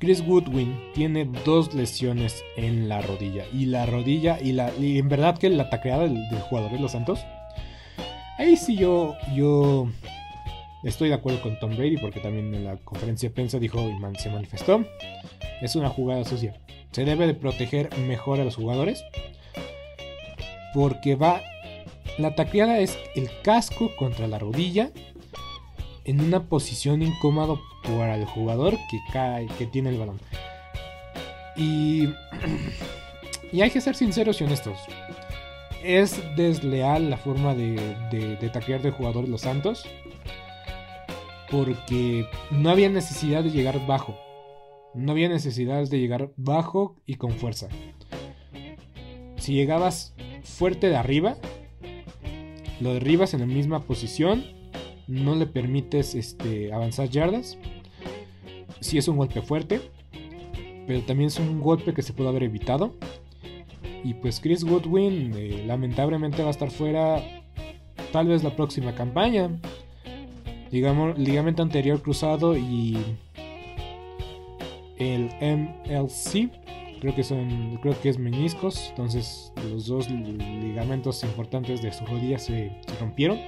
Chris Woodwin tiene dos lesiones en la rodilla. Y la rodilla, y, la, en verdad que la tacleada del, jugador de los Santos. Ahí sí yo, yo estoy de acuerdo con Tom Brady porque también en la conferencia de prensa dijo y se manifestó. Es una jugada sucia. Se debe de proteger mejor a los jugadores. Porque va... La tacleada es el casco contra la rodilla en una posición incómoda para el jugador que cae, que tiene el balón. Y, y hay que ser sinceros y honestos. Es desleal la forma de, de, taclear del jugador Los Santos. Porque no había necesidad de llegar bajo. No había necesidad de llegar bajo y con fuerza. Si llegabas fuerte de arriba, lo derribas en la misma posición no le permites este, avanzar yardas. Si es un golpe fuerte, pero también es un golpe que se puede haber evitado. Y pues Chris Goodwin eh, lamentablemente va a estar fuera tal vez la próxima campaña. Digamos, ligamento anterior cruzado y el MLC. Creo que son, creo que es meniscos. Entonces los dos ligamentos importantes de su rodilla se rompieron.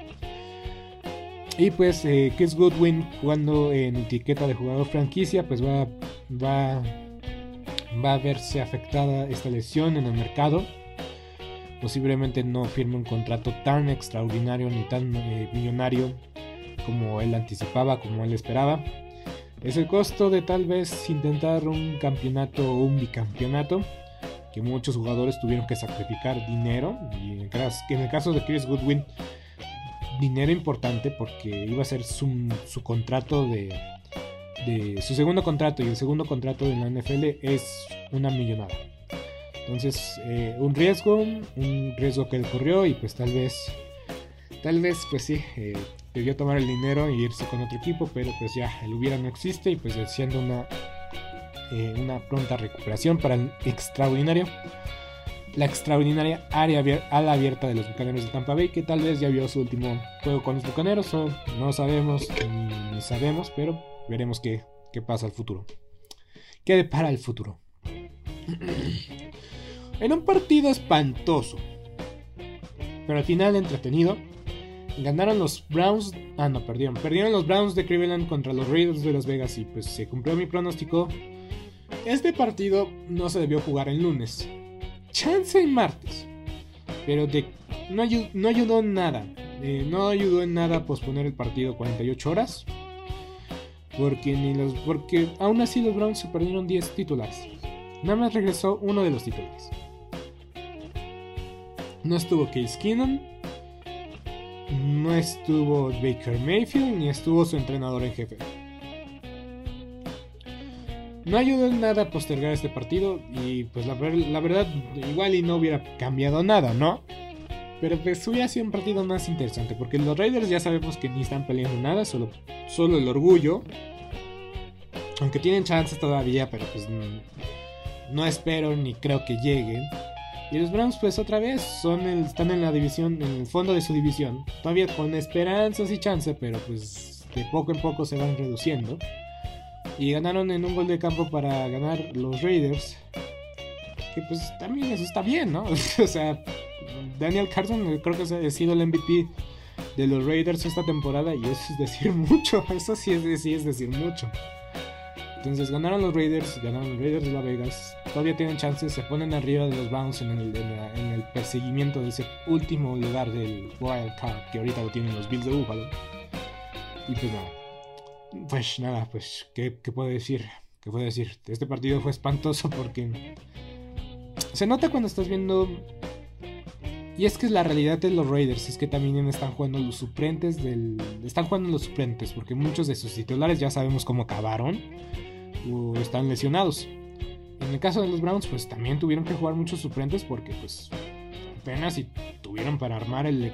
Y pues eh, Chris Goodwin jugando en etiqueta de jugador franquicia, pues va, va, va a verse afectada esta lesión en el mercado. Posiblemente no firme un contrato tan extraordinario ni tan eh, millonario como él anticipaba, como él esperaba. Es el costo de tal vez intentar un campeonato o un bicampeonato que muchos jugadores tuvieron que sacrificar dinero. Y en el caso de Chris Goodwin dinero importante porque iba a ser su, contrato de, su segundo contrato y el segundo contrato de la NFL es una millonada. Entonces, eh, un riesgo, un riesgo que él corrió y pues tal vez, tal vez, pues sí, eh, debió tomar el dinero e irse con otro equipo, pero pues ya el hubiera no existe y pues deseando una, eh, una pronta recuperación para el extraordinario. La extraordinaria área ala abierta de los Bucaneros de Tampa Bay, que tal vez ya vio su último juego con los Bucaneros, o no sabemos, ni sabemos, pero veremos qué, qué pasa al futuro. ¿Qué depara el futuro? en un partido espantoso, pero al final entretenido, Ganaron los Browns. Ah, no, perdieron. Perdieron los Browns de Cleveland contra los Raiders de Las Vegas. Y pues se cumplió mi pronóstico. Este partido no se debió jugar el lunes. Chance en martes. Pero no, ayudó, en nada. No ayudó en nada posponer el partido 48 horas. Porque, ni los, porque aún así los Browns se perdieron 10 titulares. Nada más regresó uno de los titulares. No estuvo Case Keenum no estuvo Baker Mayfield ni estuvo su entrenador en jefe. No ayudó en nada a postergar este partido y pues la, verdad igual y no hubiera cambiado nada, ¿no? Pero pues hubiera sido un partido más interesante porque los Raiders ya sabemos que ni están peleando nada, solo, solo el orgullo. Aunque tienen chances todavía, pero pues no espero ni creo que lleguen. Y los Browns pues otra vez son están en la división, en el fondo de su división. Todavía con esperanzas y chance, pero pues de poco en poco se van reduciendo. Y ganaron en un gol de campo para ganar los Raiders. Que pues también eso está bien, ¿no? o sea, Daniel Carson creo que ha sido el MVP de los Raiders esta temporada y eso es decir mucho. Eso sí es, sí es decir mucho. Entonces ganaron los Raiders, ganaron los Raiders de Las Vegas. Todavía tienen chances, se ponen arriba de los Browns en el, perseguimiento de ese último lugar del Wild Card que ahorita lo tienen los Bills de Buffalo. Y pues nada. Pues nada, pues, ¿qué, qué puedo decir? ¿Qué puedo decir? Este partido fue espantoso porque se nota cuando estás viendo y es que la realidad de los Raiders es que también están jugando los suplentes del. Están jugando los suplentes, porque muchos de sus titulares ya sabemos cómo acabaron o están lesionados. En el caso de los Browns, pues también tuvieron que jugar muchos suplentes porque pues apenas y tuvieron para armar el,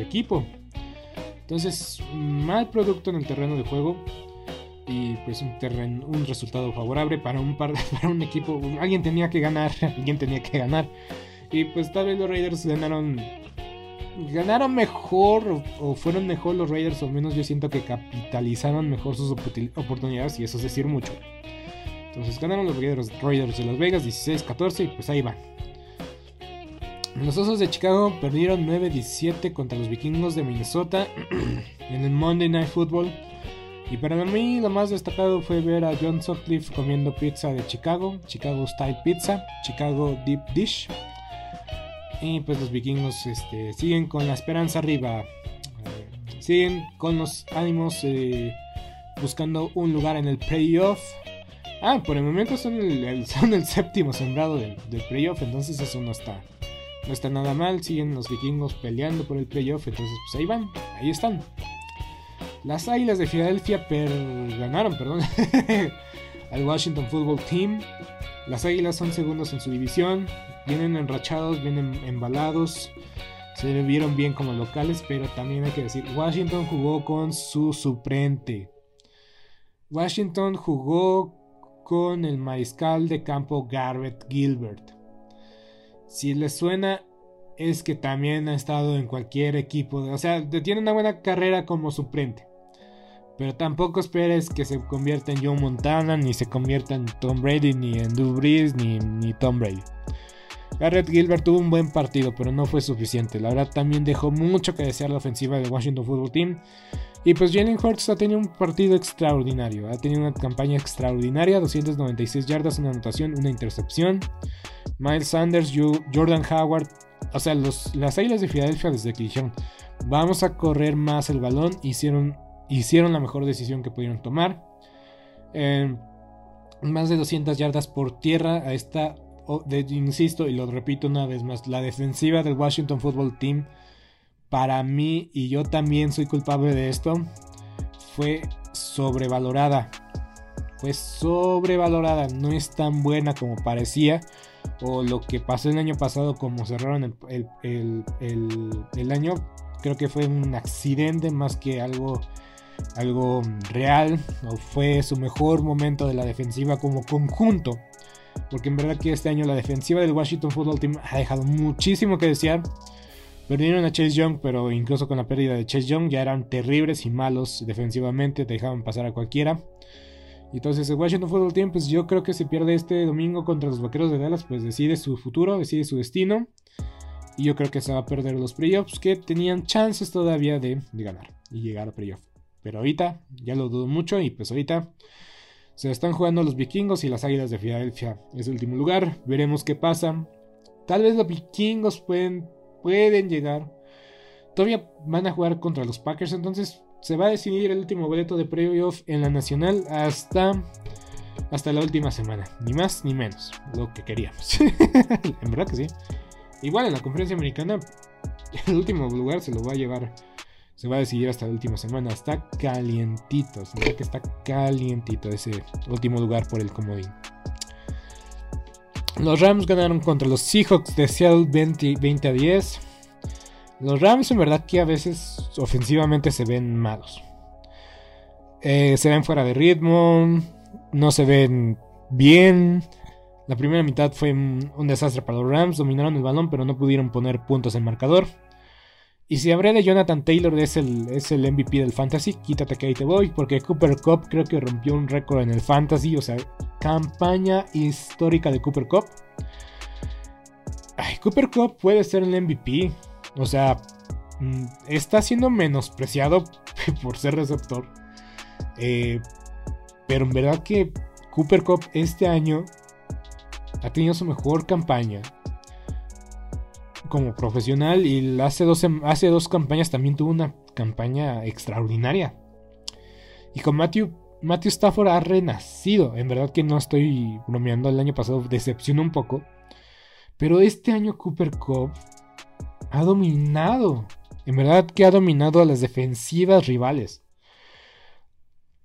equipo. Entonces, mal producto en el terreno de juego y pues un, terreno, un resultado favorable para un, para un equipo. Alguien tenía que ganar, alguien tenía que ganar. Y pues tal vez los Raiders ganaron ganaron mejor o, fueron mejor los Raiders, o menos yo siento que capitalizaron mejor sus oportunidades y eso es decir mucho. Entonces ganaron los Raiders, Raiders de Las Vegas 16-14 y pues ahí van. Los Osos de Chicago perdieron 9-17 contra los Vikingos de Minnesota en el Monday Night Football. Y para mí lo más destacado fue ver a John Sutcliffe comiendo pizza de Chicago, Chicago Style Pizza, Chicago Deep Dish. Y pues los vikingos este, siguen con la esperanza arriba. Eh, siguen con los ánimos eh, buscando un lugar en el playoff. Ah, por el momento son el, son el séptimo sembrado del, playoff, entonces eso no está, no está nada mal. Siguen los vikingos peleando por el playoff, entonces pues ahí van, ahí están. Las Águilas de Filadelfia ganaron, perdón, al Washington Football Team. Las Águilas son segundos en su división, vienen enrachados, vienen embalados, se vieron bien como locales, pero también hay que decir, Washington jugó con su suplente. Washington jugó con el mariscal de campo Garrett Gilbert. Si les suena, es que también ha estado en cualquier equipo, o sea, tiene una buena carrera como suplente. Pero tampoco esperes que se convierta en Joe Montana, ni se convierta en Tom Brady, ni en Drew Brees, ni, ni Tom Brady. Garrett Gilbert tuvo un buen partido, pero no fue suficiente. La verdad también dejó mucho que desear la ofensiva del Washington Football Team. Y pues Jalen Hurts ha tenido un partido extraordinario. Ha tenido una campaña extraordinaria. 296 yardas, una anotación, una intercepción. Miles Sanders, Jordan Howard. O sea, las Águilas de Filadelfia desde que dijeron vamos a correr más el balón, hicieron la mejor decisión que pudieron tomar. más de 200 yardas por tierra a esta, insisto y lo repito una vez más, la defensiva del Washington Football Team, para mí, y yo también soy culpable de esto, fue sobrevalorada. Fue sobrevalorada, no es tan buena como parecía. O lo que pasó el año pasado, como cerraron el, el año, creo que fue un accidente más que algo, algo real. O fue su mejor momento de la defensiva como conjunto. Porque en verdad que este año la defensiva del Washington Football Team ha dejado muchísimo que desear. Perdieron a Chase Young, pero incluso con la pérdida de Chase Young ya eran terribles y malos defensivamente, dejaban pasar a cualquiera. Entonces el Washington Football Team, pues yo creo que se pierde este domingo contra los Vaqueros de Dallas, pues decide su futuro, decide su destino. Y yo creo que se va a perder los playoffs que tenían chances todavía de, de ganar y llegar a playoff. Pero ahorita ya lo dudo mucho y pues ahorita se están jugando los vikingos y las águilas de Filadelfia. Es el último lugar, veremos qué pasa. Tal vez los vikingos pueden pueden llegar. Todavía van a jugar contra los Packers, entonces se va a decidir el último boleto de playoff en la nacional hasta hasta la última semana, ni más ni menos, lo que queríamos. en verdad que sí. Igual en la conferencia americana el último lugar se lo va a llevar se va a decidir hasta la última semana. Está calientito. Se que está calientito ese último lugar por el comodín. Los Rams ganaron contra los Seahawks de Seattle 20, a 10. Los Rams en verdad que a veces ofensivamente se ven malos. Eh, se ven fuera de ritmo, no se ven bien. La primera mitad fue un desastre para los Rams, dominaron el balón pero no pudieron poner puntos en marcador. Y si habré de Jonathan Taylor es el, es el MVP del Fantasy, quítate que ahí te voy, porque Cooper Cup creo que rompió un récord en el Fantasy, o sea, campaña histórica de Cooper Cup. Ay, Cooper Cup puede ser el MVP, o sea, mm, está siendo menospreciado por ser receptor. Eh, pero en verdad que Cooper Cup este año ha tenido su mejor campaña como profesional y hace dos, hace dos campañas también tuvo una campaña extraordinaria. Y con Matthew, Matthew Stafford ha renacido. En verdad que no estoy bromeando, el año pasado decepcionó un poco. Pero este año Cooper Cup ha dominado. En verdad que ha dominado a las defensivas rivales.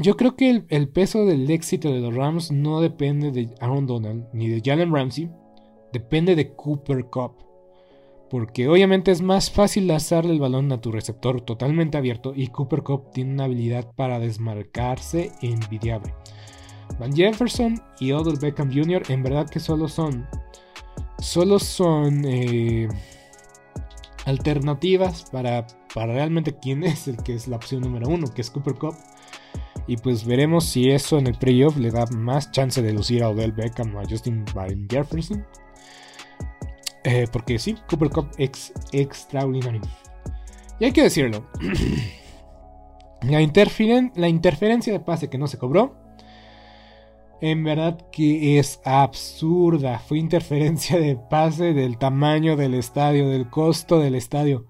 Yo creo que el, peso del éxito de los Rams no depende de Aaron Donald ni de Jalen Ramsey, depende de Cooper Cup. Porque obviamente es más fácil lanzarle el balón a tu receptor totalmente abierto y Cooper Cup tiene una habilidad para desmarcarse envidiable. Van Jefferson y Odell Beckham Jr. en verdad que solo son solo son eh, alternativas para, para realmente quién es el que es la opción número uno, que es Cooper Cup. Y pues veremos si eso en el playoff le da más chance de lucir a Odell Beckham o a Justin Van Jefferson. Eh, porque sí, Cooper Cup es extraordinario. Y hay que decirlo. la, la interferencia de pase que no se cobró. En verdad que es absurda. Fue interferencia de pase del tamaño del estadio, del costo del estadio.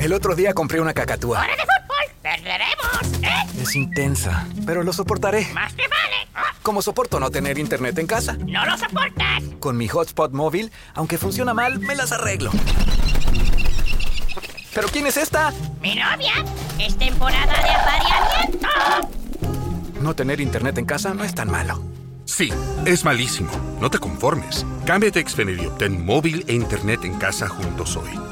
El otro día compré una cacatúa.
¡Hora de fútbol! ¡Perderemos! ¿eh?
Es intensa, pero lo soportaré.
¡Más te vale! ¡Ah!
Como soporto no tener internet en casa.
¡No lo soportas!
Con mi hotspot móvil, aunque funciona mal, me las arreglo. ¿Pero quién es esta?
¡Mi novia! ¡Es temporada de apareamiento!
No tener internet en casa no es tan malo.
Sí, es malísimo. No te conformes. Cámbiate a Xfinity y obtén móvil e internet en casa juntos hoy.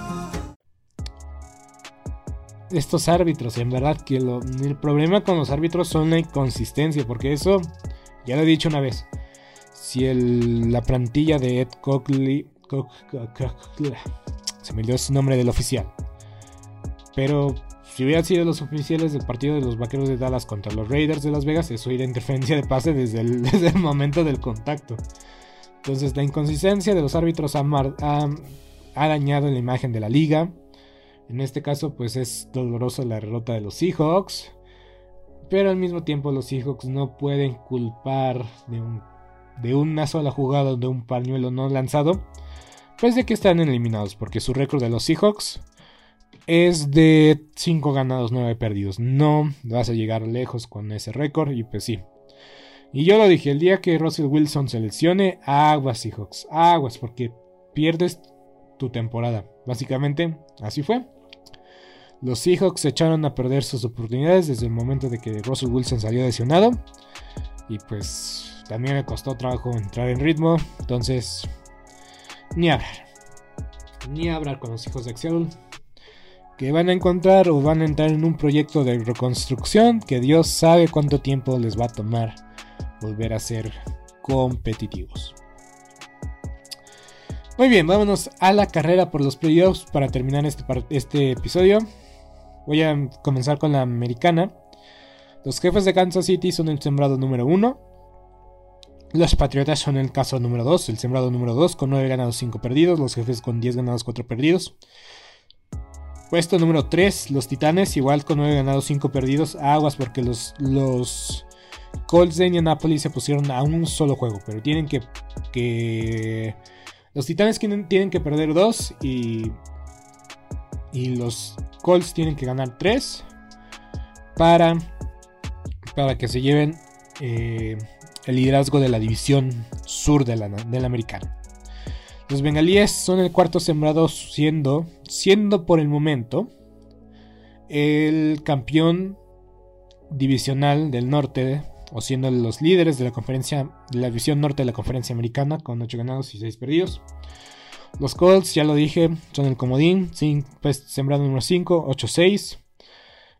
Estos árbitros, en verdad que el problema con los árbitros son la inconsistencia, porque eso, ya lo he dicho una vez, si la plantilla de Ed Cockley, Cock- Cock- Cock- se me olvidó su nombre del oficial, pero si hubieran sido los oficiales del partido de los Vaqueros de Dallas contra los Raiders de Las Vegas, eso era interferencia de pase desde el, momento del contacto. Entonces la inconsistencia de los árbitros ha dañado la imagen de la liga. En este caso, pues es dolorosa la derrota de los Seahawks. Pero al mismo tiempo los Seahawks no pueden culpar de, un- de una sola jugada de un pañuelo no lanzado. Pues de que están eliminados. Porque su récord de los Seahawks es de 5 ganados, 9 perdidos. No vas a llegar lejos con ese récord. Y pues sí. Y yo lo dije, el día que Russell Wilson se lesione, aguas Seahawks, aguas, porque pierdes tu temporada. Básicamente, así fue. Los Seahawks echaron a perder sus oportunidades desde el momento de que Russell Wilson salió lesionado. Y pues también me costó trabajo entrar en ritmo. Entonces, ni hablar. Ni hablar con los hijos de Excel. Que van a encontrar o van a entrar en un proyecto de reconstrucción que Dios sabe cuánto tiempo les va a tomar volver a ser competitivos. Muy bien, vámonos a la carrera por los playoffs para terminar este, este episodio. Voy a comenzar con la americana. Los jefes de Kansas City son el sembrado número 1. Los Patriotas son el caso número 2, el sembrado número 2 con 9 ganados 5 perdidos. Los jefes con 10 ganados 4 perdidos. Puesto número 3, los Titanes igual con 9 ganados 5 perdidos. Aguas porque los, los Colts de Indianapolis se pusieron a un solo juego. Pero tienen que... que los Titanes tienen, tienen que perder 2 y... Y los Colts tienen que ganar 3 para, para que se lleven eh, el liderazgo de la división sur de la, de americana. Los bengalíes son el cuarto sembrado siendo, siendo por el momento el campeón divisional del norte o siendo los líderes de la conferencia de la división norte de la conferencia americana con 8 ganados y 6 perdidos. Los Colts, ya lo dije, son el comodín, pues, sembrado número 5, 8-6.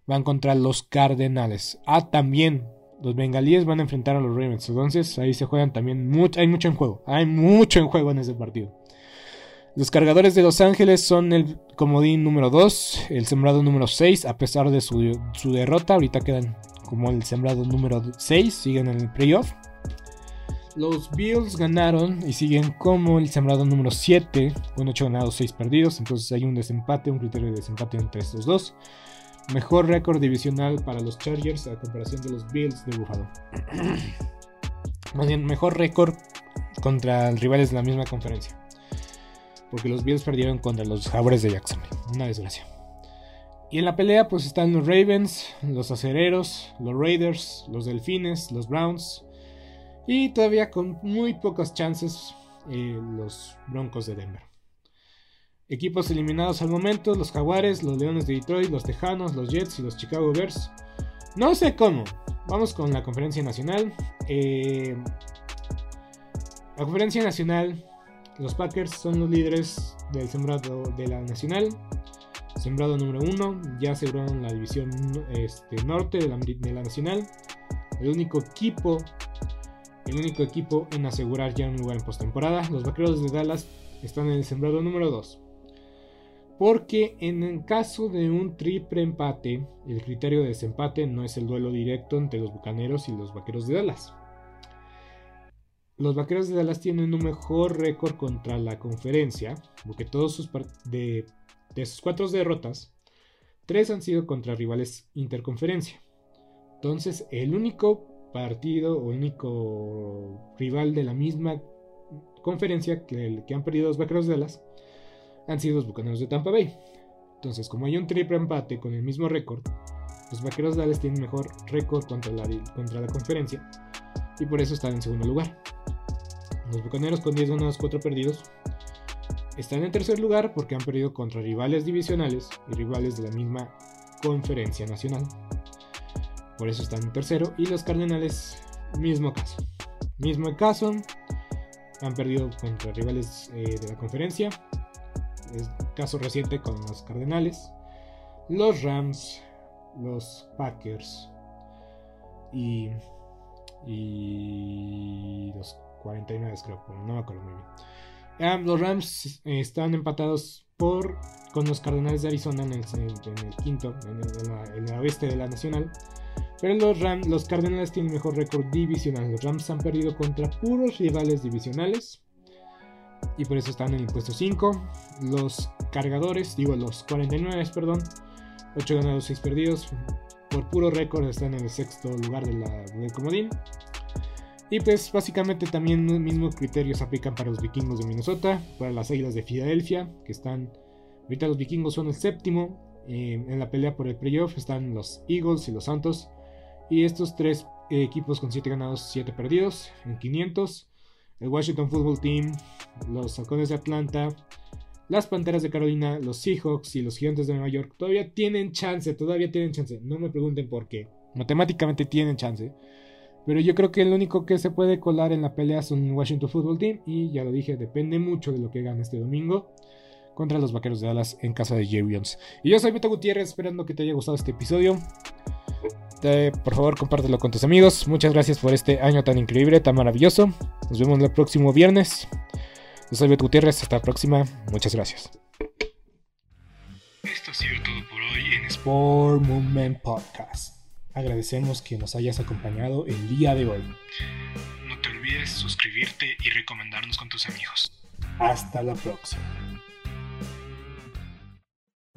Van contra los Cardenales. Ah, también los bengalíes van a enfrentar a los Ravens. Entonces ahí se juegan también mucho, hay mucho en juego. Hay mucho en juego en ese partido. Los cargadores de Los Ángeles son el comodín número 2, el sembrado número 6, a pesar de su, su derrota. Ahorita quedan como el sembrado número 6, siguen en el playoff. Los Bills ganaron y siguen como el sembrado número 7, con 8 ganados, 6 perdidos. Entonces hay un desempate, un criterio de desempate entre estos dos. Mejor récord divisional para los Chargers a comparación de los Bills de. Más bien, mejor récord contra rivales de la misma conferencia. Porque los Bills perdieron contra los Jaguars de Jacksonville. Una desgracia. Y en la pelea pues están los Ravens, los Acereros, los Raiders, los Delfines, los Browns. Y todavía con muy pocas chances eh, los Broncos de Denver. Equipos eliminados al momento, los Jaguares, los Leones de Detroit, los Tejanos, los Jets y los Chicago Bears. No sé cómo. Vamos con la conferencia nacional. Eh, la conferencia nacional, los Packers son los líderes del sembrado de la nacional. Sembrado número uno, ya aseguraron la división este, norte de la, de la nacional. El único equipo, el único equipo en asegurar ya un lugar en postemporada. Los Vaqueros de Dallas están en el sembrado número 2. Porque en el caso de un triple empate, el criterio de desempate no es el duelo directo entre los Bucaneros y los Vaqueros de Dallas. Los Vaqueros de Dallas tienen un mejor récord contra la conferencia, porque todos sus de, de sus cuatro derrotas, tres han sido contra rivales interconferencia. Entonces, el único partido único rival de la misma conferencia que, que han perdido los Vaqueros de Dallas han sido los Bucaneros de Tampa Bay. Entonces, como hay un triple empate con el mismo récord, los Vaqueros de Dallas tienen mejor récord contra la, contra la conferencia y por eso están en segundo lugar. Los Bucaneros con 10 ganados, 4 perdidos están en tercer lugar porque han perdido contra rivales divisionales y rivales de la misma conferencia nacional. Por eso están en tercero. Y los Cardenales, mismo caso. Mismo caso. Han perdido contra rivales eh, de la conferencia es caso reciente con los Cardenales, los Rams, los Packers y, y los 49 creo, no me acuerdo muy bien. Ah, los Rams están empatados por con los Cardenales de Arizona en el, quinto, en el, oeste de la Nacional. Pero los, Rams, los Cardenales tienen mejor récord divisional. Los Rams han perdido contra puros rivales divisionales y por eso están en el puesto 5. Los cargadores, digo los 49, perdón, 8 ganados, 6 perdidos. Por puro récord están en el sexto lugar de la, del comodín. Y pues básicamente también los mismos criterios aplican para los vikingos de Minnesota, para las águilas de Filadelfia, que están, ahorita los vikingos son el séptimo. Eh, en la pelea por el playoff están los Eagles y los Santos. Y estos tres equipos con 7 ganados, 7 perdidos en 500 el Washington Football Team, los Halcones de Atlanta, las Panteras de Carolina, los Seahawks y los Gigantes de Nueva York todavía tienen chance, todavía tienen chance. No me pregunten por qué. Matemáticamente tienen chance. Pero yo creo que el único que se puede colar en la pelea son Washington Football Team. Y ya lo dije, depende mucho de lo que gane este domingo contra los Vaqueros de Dallas en casa de Jerry Y yo soy Beto Gutiérrez, esperando que te haya gustado este episodio por favor, compártelo con tus amigos. Muchas gracias por este año tan increíble, tan maravilloso. Nos vemos el próximo viernes. Yo soy Beto Gutiérrez. Hasta la próxima. Muchas gracias.
Esto ha sido todo por hoy en
Sport Movement Podcast. Agradecemos que nos hayas acompañado el día de hoy.
No te olvides suscribirte y recomendarnos con tus amigos.
Hasta la próxima.